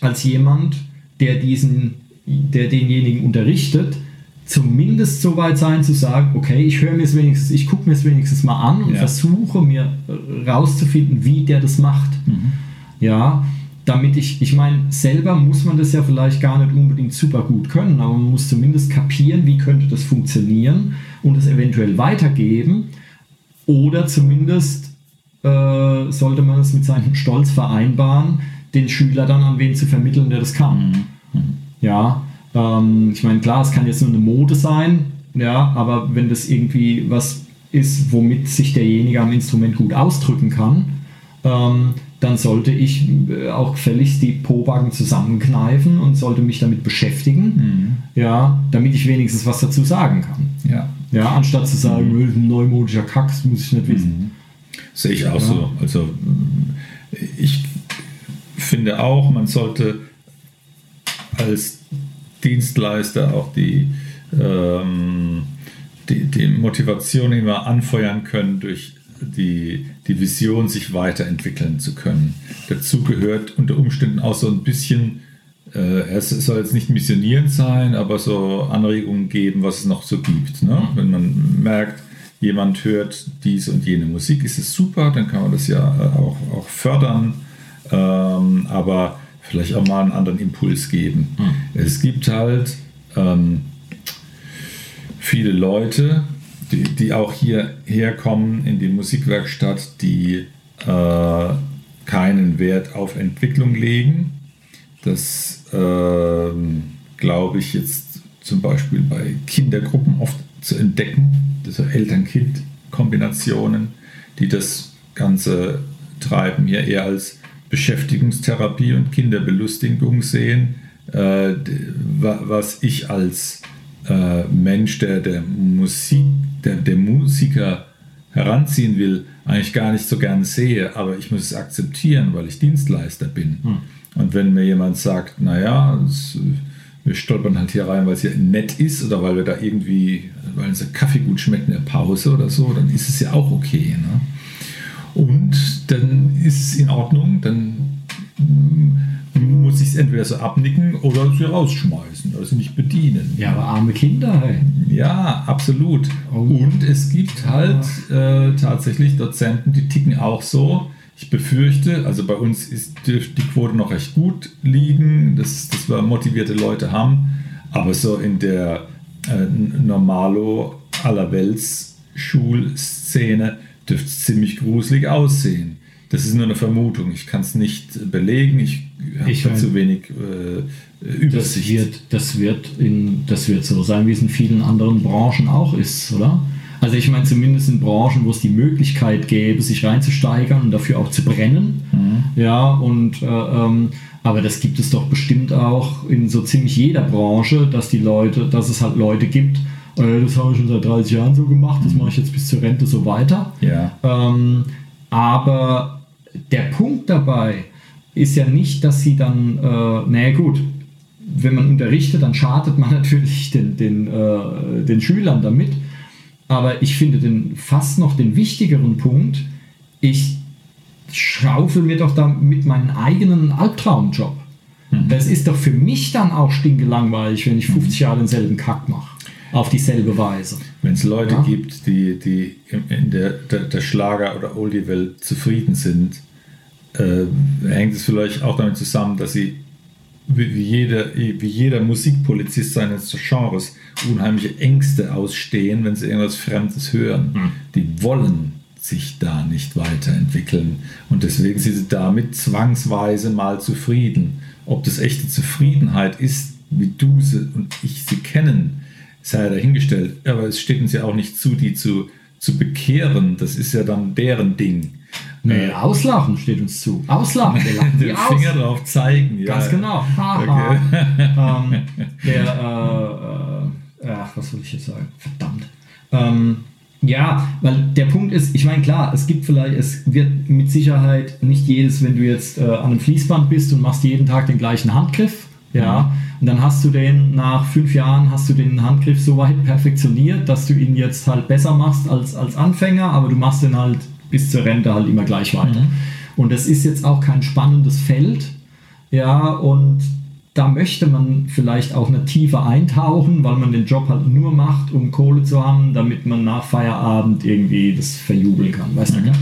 als jemand, der diesen, der denjenigen unterrichtet, zumindest so weit sein zu sagen, okay, ich höre mir es wenigstens, ich gucke mir es wenigstens mal an und Ja. versuche mir rauszufinden, wie der das macht. Ja, damit ich, ich meine, selber muss man das ja vielleicht gar nicht unbedingt super gut können, aber man muss zumindest kapieren, wie könnte das funktionieren und es eventuell weitergeben. Oder zumindest äh, sollte man es mit seinem Stolz vereinbaren, den Schüler dann an wen zu vermitteln, der das kann. Mhm. Ja, ähm, ich meine, klar, es kann jetzt nur eine Mode sein, ja, aber wenn das irgendwie was ist, womit sich derjenige am Instrument gut ausdrücken kann, ähm, dann sollte ich äh, auch gefälligst die Pobacken zusammenkneifen und sollte mich damit beschäftigen, mhm. ja, damit ich wenigstens was dazu sagen kann. Ja. Ja, anstatt zu sagen, mhm. ein neumodischer Kack, das muss ich nicht wissen. Mhm. Sehe ich auch ja. so. Also ich finde auch, man sollte als Dienstleister auch die, ähm, die, die Motivation immer anfeuern können durch die, die Vision, sich weiterentwickeln zu können. Dazu gehört unter Umständen auch so ein bisschen, äh, es soll jetzt nicht missionierend sein, aber so Anregungen geben, was es noch so gibt. Ne? Wenn man merkt, jemand hört diese und jene Musik, ist es super, dann kann man das ja äh, auch, auch fördern, ähm, aber vielleicht auch mal einen anderen Impuls geben. Mhm. Es gibt halt ähm, viele Leute, die, die auch hierher kommen in die Musikwerkstatt, die äh, keinen Wert auf Entwicklung legen. Das äh, glaube ich jetzt zum Beispiel bei Kindergruppen oft zu entdecken, diese Eltern-Kind-Kombinationen, die das Ganze treiben, hier eher als Beschäftigungstherapie und Kinderbelustigung sehen, äh, was ich als äh, Mensch, der der Musik, der, der Musiker heranziehen will, eigentlich gar nicht so gern sehe, aber ich muss es akzeptieren, weil ich Dienstleister bin. Hm. Und wenn mir jemand sagt, naja, das, wir stolpern halt hier rein, weil es hier nett ist oder weil wir da irgendwie, weil unser Kaffee gut schmeckt in der Pause oder so, dann ist es ja auch okay. Ne? Und dann ist es in Ordnung, dann muss ich es entweder so abnicken oder sie rausschmeißen oder sie nicht bedienen. Ja, aber arme Kinder. Hey. Ja, absolut. Oh. Und es gibt halt äh, tatsächlich Dozenten, die ticken auch so. Ich befürchte, also bei uns ist die Quote noch recht gut liegen, dass, dass wir motivierte Leute haben, aber so in der äh, Normalo allerwelts Schulszene dürfte es ziemlich gruselig aussehen. Das ist nur eine Vermutung. Ich kann es nicht belegen. Ich habe zu wenig äh, Übersicht. Das wird, das, wird in, das wird so sein, wie es in vielen anderen Branchen auch ist, oder? Also ich meine zumindest in Branchen, wo es die Möglichkeit gäbe, sich reinzusteigern und dafür auch zu brennen. Mhm. Ja, und äh, ähm, aber das gibt es doch bestimmt auch in so ziemlich jeder Branche, dass die Leute, dass es halt Leute gibt, äh, das habe ich schon seit 30 Jahren so gemacht, das mhm. mache ich jetzt bis zur Rente so weiter. Ja. Ähm, aber der Punkt dabei ist ja nicht, dass sie dann, äh, naja gut, wenn man unterrichtet, dann schadet man natürlich den, den, äh, den Schülern damit. Aber ich finde den, fast noch den wichtigeren Punkt, ich schaufel mir doch da mit meinem eigenen Albtraumjob. Mhm. Das ist doch für mich dann auch stinkelangweilig, wenn ich 50 Jahre denselben Kack mache. Auf dieselbe Weise. Wenn es Leute ja? gibt, die, die in der, der, der Schlager- oder Oldie-Welt zufrieden sind, äh, hängt es vielleicht auch damit zusammen, dass sie wie jeder, wie jeder Musikpolizist seines Genres unheimliche Ängste ausstehen, wenn sie irgendwas Fremdes hören. Mhm. Die wollen sich da nicht weiterentwickeln und deswegen sind sie damit zwangsweise mal zufrieden. Ob das echte Zufriedenheit ist, wie du sie und ich sie kennen, sei dahingestellt. Aber es steht uns ja auch nicht zu, die zu, zu bekehren. Das ist ja dann deren Ding. Nee, äh, auslachen steht uns zu. Auslachen. Den aus. Finger drauf zeigen. Ja. Ganz genau. Okay. ähm, der, äh, äh, ach, was soll ich jetzt sagen? Verdammt. Ähm, ja, weil der Punkt ist, ich meine, klar, es gibt vielleicht, es wird mit Sicherheit nicht jedes, wenn du jetzt äh, an einem Fließband bist und machst jeden Tag den gleichen Handgriff, ja, mhm. und dann hast du den nach fünf Jahren, hast du den Handgriff so weit perfektioniert, dass du ihn jetzt halt besser machst als, als Anfänger, aber du machst den halt bis zur Rente halt immer gleich weiter. Mhm. Und das ist jetzt auch kein spannendes Feld. Ja, und da möchte man vielleicht auch eine tiefer eintauchen, weil man den Job halt nur macht, um Kohle zu haben, damit man nach Feierabend irgendwie das verjubeln kann. Weißt mhm. du?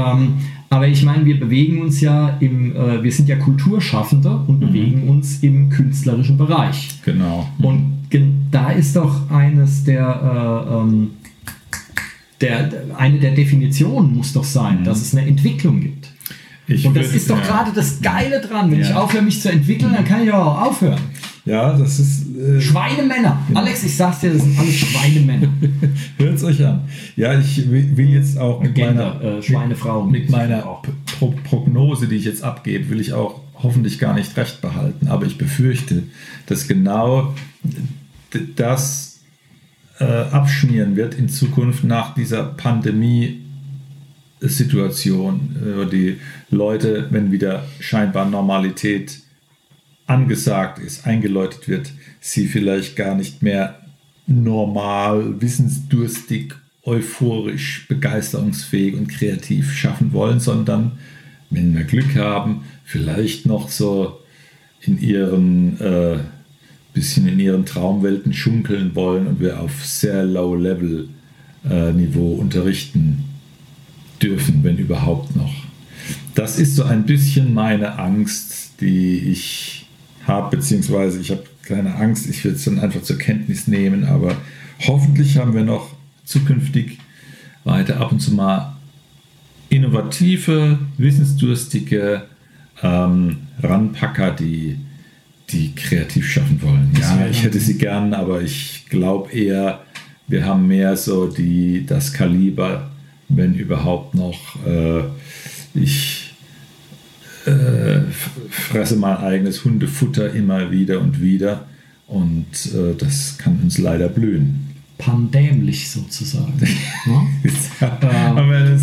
Ähm, Aber ich meine, wir bewegen uns ja im, äh, wir sind ja Kulturschaffende und bewegen uns im künstlerischen Bereich. Genau. Und da ist doch eines der, äh, ähm, der, eine der Definitionen muss doch sein, dass es eine Entwicklung gibt. Ich Und das würd- ist doch ja. gerade das Geile dran. Wenn Ja. ich aufhöre, mich zu entwickeln, dann kann ich auch aufhören. Ja, das ist. Äh, Schweinemänner. Alex, ich sag's dir, das sind alles Schweinemänner. Hört es euch an. Ja, ich will jetzt auch mit Gender, meiner, äh, Schweinefrauen. mit meiner P- Pro Prognose, die ich jetzt abgebe, will ich auch hoffentlich gar nicht recht behalten. Aber ich befürchte, dass genau das äh, abschmieren wird in Zukunft nach dieser Pandemie-Situation, äh, die Leute, wenn wieder scheinbar Normalität angesagt ist, eingeläutet wird, sie vielleicht gar nicht mehr normal, wissensdurstig, euphorisch, begeisterungsfähig und kreativ schaffen wollen, sondern, wenn wir Glück haben, vielleicht noch so in ihren äh, bisschen in ihren Traumwelten schunkeln wollen und wir auf sehr low level äh, unterrichten dürfen, wenn überhaupt noch. Das ist so ein bisschen meine Angst, die ich habe, beziehungsweise ich habe keine Angst, ich will es dann einfach zur Kenntnis nehmen, aber hoffentlich haben wir noch zukünftig weiter ab und zu mal innovative, wissensdurstige ähm, Ranpacker, die, die kreativ schaffen wollen. Ja, ich hätte sie gern, aber ich glaube eher, wir haben mehr so die, das Kaliber, wenn überhaupt noch. Äh, ich äh, fresse mein eigenes Hundefutter immer wieder und wieder und äh, das kann uns leider blühen. Pandämlich sozusagen. ne? Das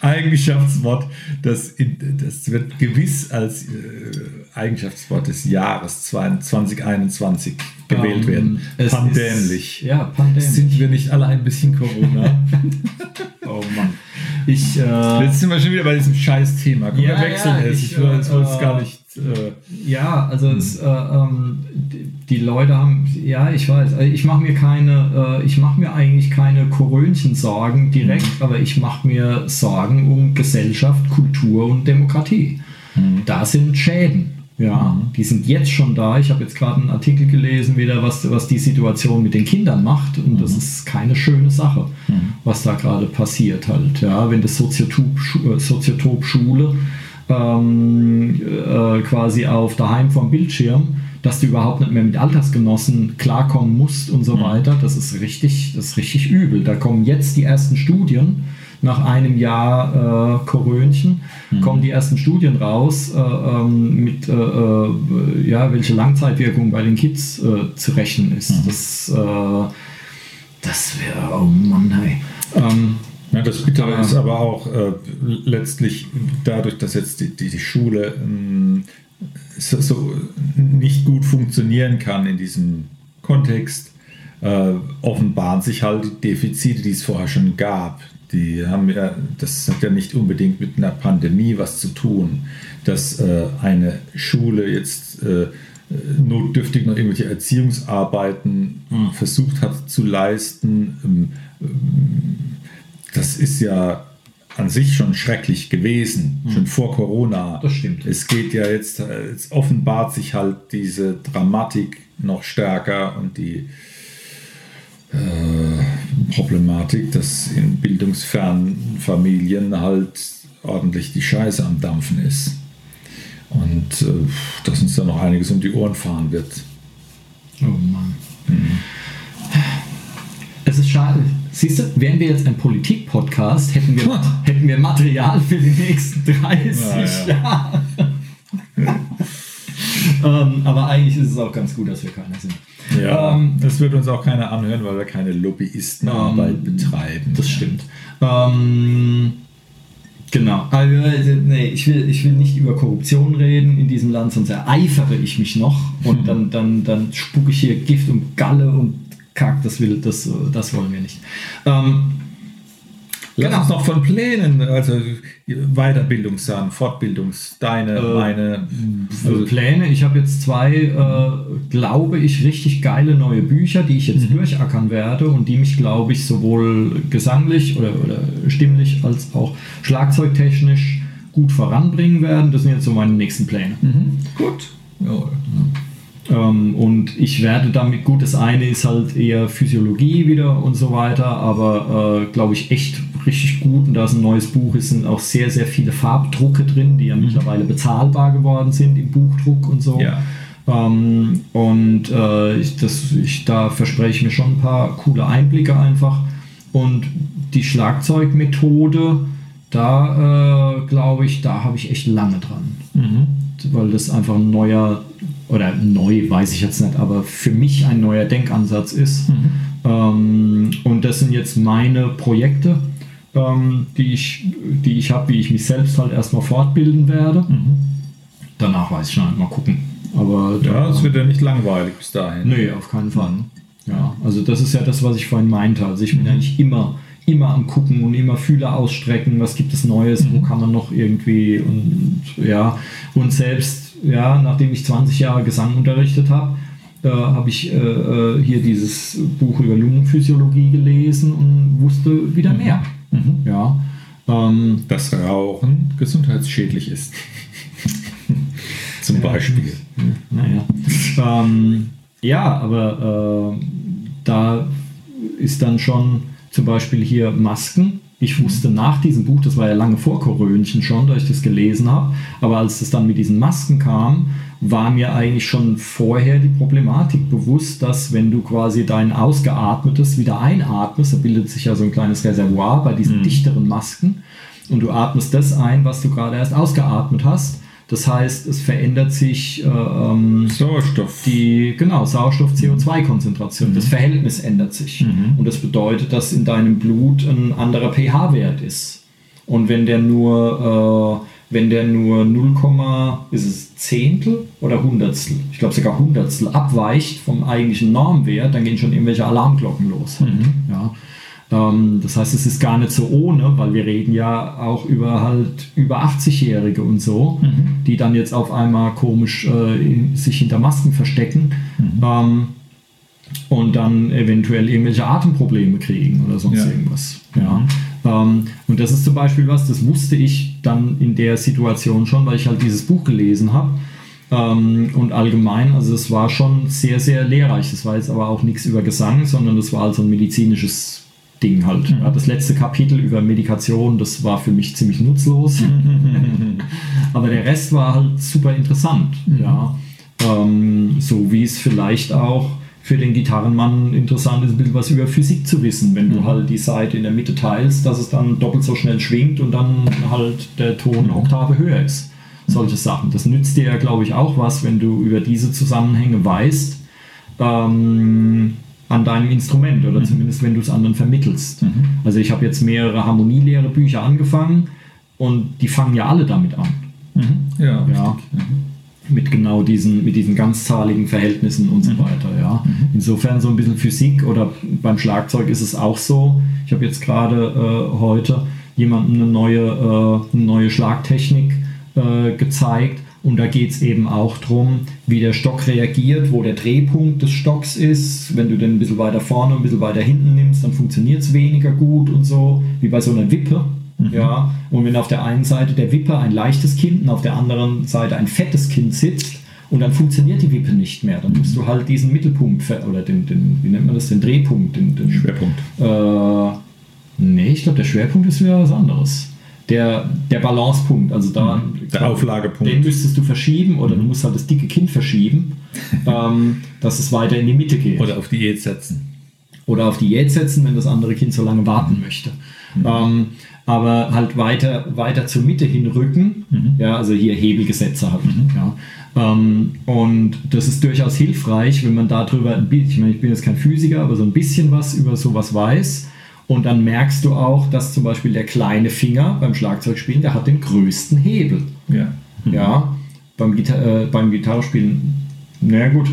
Eigenschaftswort, das, das wird gewiss als äh, Eigenschaftswort des Jahres 2021 gewählt Ähm, werden. Pandämlich. Ist, ja, pandämlich. Sind wir nicht alle ein bisschen Corona? oh Mann. Ich, äh, Jetzt sind wir schon wieder bei diesem scheiß Thema. Komm, Ja, wir wechseln ja, es. ich, Ich will es äh, gar nicht. Äh, Ja, also es, äh, ähm, die- Leute haben, ja, ich weiß, also ich mache mir keine, äh, ich mache mir eigentlich keine Korönchen-Sorgen direkt, aber ich mache mir Sorgen um Gesellschaft, Kultur und Demokratie. Da sind Schäden. Ja, die sind jetzt schon da. Ich habe jetzt gerade einen Artikel gelesen, wieder was, was die Situation mit den Kindern macht. Und das ist keine schöne Sache, was da gerade passiert halt. Ja, wenn das Soziotop, äh, Soziotop Schule ähm, äh, quasi auf daheim vom Bildschirm, dass du überhaupt nicht mehr mit Altersgenossen klarkommen musst und so weiter. Das ist richtig, das ist richtig übel. Da kommen jetzt die ersten Studien nach einem Jahr äh, Korönchen kommen die ersten Studien raus, äh, ähm, mit äh, äh, ja, welche Langzeitwirkung bei den Kids äh, zu rechnen ist. Das, äh, das wäre, oh Mann, hey. Ähm, Ja, das Bittere Aber- ist aber auch äh, letztlich dadurch, dass jetzt die, die, die Schule ähm, so, so nicht gut funktionieren kann in diesem Kontext, äh, offenbaren sich halt die Defizite, die es vorher schon gab. Die haben ja, das hat ja nicht unbedingt mit einer Pandemie was zu tun, dass äh, eine Schule jetzt äh, notdürftig noch irgendwelche Erziehungsarbeiten versucht hat zu leisten. Ähm, das ist ja an sich schon schrecklich gewesen, schon vor Corona. Das stimmt. Es geht ja jetzt, es offenbart sich halt diese Dramatik noch stärker und die äh, Problematik, dass in bildungsfernen Familien halt ordentlich die Scheiße am Dampfen ist. Und äh, dass uns da noch einiges um die Ohren fahren wird. Oh Mann. Es ist schade. Siehst du, wären wir jetzt ein Politik-Podcast, hätten wir, hätten wir Material für die nächsten 30 Ja, Jahre. ähm, aber eigentlich ist es auch ganz gut, dass wir keiner sind. Ja, Ähm, das wird uns auch keiner anhören, weil wir keine Lobbyistenarbeit betreiben. Das stimmt. Ähm, genau. Also, äh, nee, ich, will, ich will nicht über Korruption reden in diesem Land, sonst ereifere ich mich noch und dann, dann, dann spucke ich hier Gift und Galle und Kack. Das, will, das, äh, das wollen wir nicht. Ähm, Lass Genau. uns noch von Plänen, also Weiterbildungs sagen, Fortbildungs, deine, Äh, meine. Also Pläne. Ich habe jetzt zwei, äh, glaube ich, richtig geile neue Bücher, die ich jetzt durchackern werde und die mich, glaube ich, sowohl gesanglich oder, oder stimmlich als auch schlagzeugtechnisch gut voranbringen werden. Das sind jetzt so meine nächsten Pläne. Gut. Ja. Ähm, und ich werde damit, gut, das eine ist halt eher Physiologie wieder und so weiter, aber äh, glaube ich echt richtig gut. Und da es ein neues Buch ist, sind auch sehr, sehr viele Farbdrucke drin, die ja mittlerweile bezahlbar geworden sind im Buchdruck und so. Ja. Ähm, und äh, ich, das, ich, da verspreche ich mir schon ein paar coole Einblicke einfach. Und die Schlagzeugmethode, da äh, glaube ich, da habe ich echt lange dran. Weil das einfach ein neuer, oder neu weiß ich jetzt nicht, aber für mich ein neuer Denkansatz ist. Ähm, und das sind jetzt meine Projekte, ähm, die ich, die ich habe, wie ich mich selbst halt erstmal fortbilden werde. Danach weiß ich schon, mal gucken. Aber Ja, es wird ja nicht langweilig bis dahin. Nee, auf keinen Fall. Ja, also das ist ja das, was ich vorhin meinte. Also ich bin eigentlich immer, immer am gucken und immer Fühler ausstrecken, was gibt es Neues, wo kann man noch irgendwie und ja, und selbst, ja, nachdem ich 20 Jahre Gesang unterrichtet habe, äh, habe ich äh, hier dieses Buch über Lungenphysiologie gelesen und wusste wieder mehr. Ja. Ähm, Dass Rauchen gesundheitsschädlich ist. Zum Beispiel. Naja. ähm, ja, aber äh, da ist dann schon zum Beispiel hier Masken. Ich wusste nach diesem Buch, das war ja lange vor Korönchen schon, da ich das gelesen habe, aber als es dann mit diesen Masken kam, war mir eigentlich schon vorher die Problematik bewusst, dass wenn du quasi dein Ausgeatmetes wieder einatmest, da bildet sich ja so ein kleines Reservoir bei diesen dichteren Masken und du atmest das ein, was du gerade erst ausgeatmet hast. Das heißt, es verändert sich äh, ähm, Sauerstoff. die genau Sauerstoff-CO2-Konzentration. Das Verhältnis ändert sich und das bedeutet, dass in deinem Blut ein anderer pH-Wert ist. Und wenn der nur äh, wenn der nur 0, ist es Zehntel oder Hundertstel? Ich glaube sogar Hundertstel abweicht vom eigentlichen Normwert, dann gehen schon irgendwelche Alarmglocken los. Ja. Ähm, das heißt, es ist gar nicht so ohne, weil wir reden ja auch über halt über 80-Jährige und so, die dann jetzt auf einmal komisch äh, in, sich hinter Masken verstecken ähm, und dann eventuell irgendwelche Atemprobleme kriegen oder sonst Ja. irgendwas. Ja. Ähm, und das ist zum Beispiel was, das wusste ich dann in der Situation schon, weil ich halt dieses Buch gelesen habe. Ähm, und allgemein, also es war schon sehr, sehr lehrreich. Das war jetzt aber auch nichts über Gesang, sondern das war halt so ein medizinisches Ding halt. Ja, das letzte Kapitel über Medikation, das war für mich ziemlich nutzlos. aber der Rest war halt super interessant. Ja. Ähm, so wie es vielleicht auch für den Gitarrenmann interessant ist, ein bisschen was über Physik zu wissen, wenn du halt die Seite in der Mitte teilst, dass es dann doppelt so schnell schwingt und dann halt der Ton eine Oktave höher ist. Solche Sachen. Das nützt dir ja, glaube ich, auch was, wenn du über diese Zusammenhänge weißt, ähm, an deinem Instrument oder zumindest wenn du es anderen vermittelst. Also ich habe jetzt mehrere Harmonielehre-Bücher angefangen und die fangen ja alle damit an. Ja, Ja. Mit genau diesen, mit diesen ganzzahligen Verhältnissen und so weiter, ja. Insofern so ein bisschen Physik oder beim Schlagzeug ist es auch so. Ich habe jetzt gerade äh, heute jemandem eine neue, äh, eine neue Schlagtechnik äh, gezeigt und da geht es eben auch darum, wie der Stock reagiert, wo der Drehpunkt des Stocks ist. Wenn du den ein bisschen weiter vorne und ein bisschen weiter hinten nimmst, dann funktioniert es weniger gut und so, wie bei so einer Wippe. Ja, und wenn auf der einen Seite der Wippe ein leichtes Kind und auf der anderen Seite ein fettes Kind sitzt und dann funktioniert die Wippe nicht mehr, dann musst du halt diesen Mittelpunkt oder den, den wie nennt man das, den Drehpunkt, den, den Schwerpunkt. Äh, nee, ich glaube, der Schwerpunkt ist wieder was anderes. Der, der Balancepunkt, also da. Der Auflagepunkt. Den müsstest du verschieben oder du musst halt das dicke Kind verschieben, ähm, dass es weiter in die Mitte geht Oder auf Diät setzen. oder auf Diät setzen, wenn das andere Kind so lange warten möchte. Ähm, aber halt weiter, weiter zur Mitte hinrücken, ja, also hier Hebelgesetze halt. Ja. Ähm, und das ist durchaus hilfreich, wenn man darüber ein bisschen, ich meine, ich bin jetzt kein Physiker, aber so ein bisschen was über sowas weiß. Und dann merkst du auch, dass zum Beispiel der kleine Finger beim Schlagzeugspielen, der hat den größten Hebel. Ja. Ja, beim, Gita äh, beim Gitarrespielen, na gut,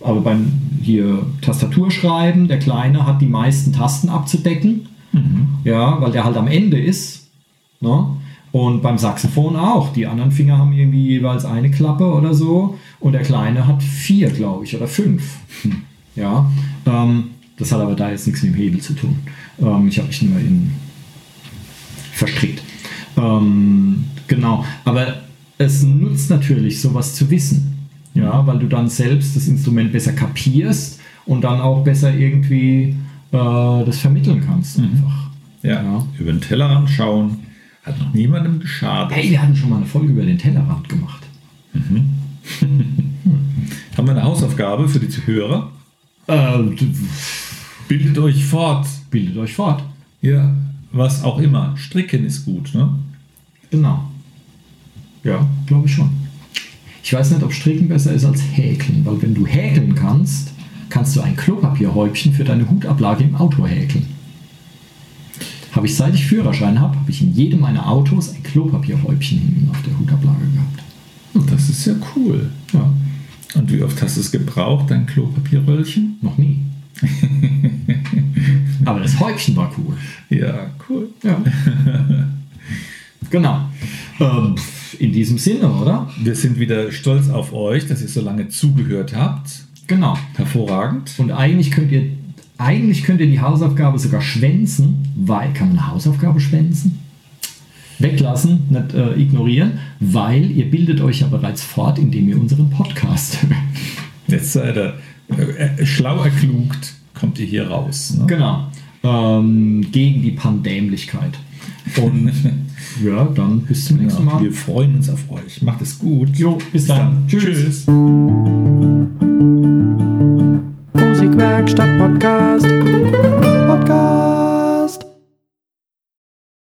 aber beim hier Tastaturschreiben, der Kleine hat die meisten Tasten abzudecken, ja, weil der halt am Ende ist. Ne? Und beim Saxophon auch. Die anderen Finger haben irgendwie jeweils eine Klappe oder so und der Kleine hat vier, glaube ich, oder fünf. Ja, ähm, das hat aber da jetzt nichts mit dem Hebel zu tun. Ähm, ich habe mich nur in verstrickt. Ähm, Genau, aber es nutzt natürlich, sowas zu wissen. Ja, weil du dann selbst das Instrument besser kapierst und dann auch besser irgendwie äh, das vermitteln kannst. Einfach. Ja. Ja. Über den Tellerrand schauen hat noch niemandem geschadet. Hey, wir hatten schon mal eine Folge über den Tellerrand gemacht. Haben wir eine Hausaufgabe für die Zuhörer? Äh, d- Bildet euch fort. Bildet euch fort. Ja, was auch immer. Stricken ist gut, ne? Genau. Ja, glaube ich schon. Ich weiß nicht, ob Stricken besser ist als Häkeln, weil wenn du häkeln kannst, kannst du ein Klopapierhäubchen für deine Hutablage im Auto häkeln. Habe ich seit ich Führerschein habe, habe ich in jedem meiner Autos ein Klopapierhäubchen hinten auf der Hutablage gehabt. Das ist ja cool. Ja, Und wie oft hast du es gebraucht, dein Klopapierröllchen? noch nie. Aber das Häubchen war cool. Ja, cool. Ja. genau. Ähm, in diesem Sinne, oder? Wir sind wieder stolz auf euch, dass ihr so lange zugehört habt. Genau. Hervorragend. Und eigentlich könnt ihr, eigentlich könnt ihr die Hausaufgabe sogar schwänzen, weil kann man eine Hausaufgabe schwänzen? Weglassen, nicht äh, ignorieren, weil ihr bildet euch ja bereits fort, indem ihr unseren Podcast hört. Jetzt seid ihr äh, äh, schlau erklugt, kommt ihr hier raus. Ne? Genau. Ähm, gegen die Pandämlichkeit. Und ja, dann bis zum nächsten Mal. wir freuen uns auf euch. Macht es gut. Jo, bis dann. Tschüss. Musikwerkstatt Podcast.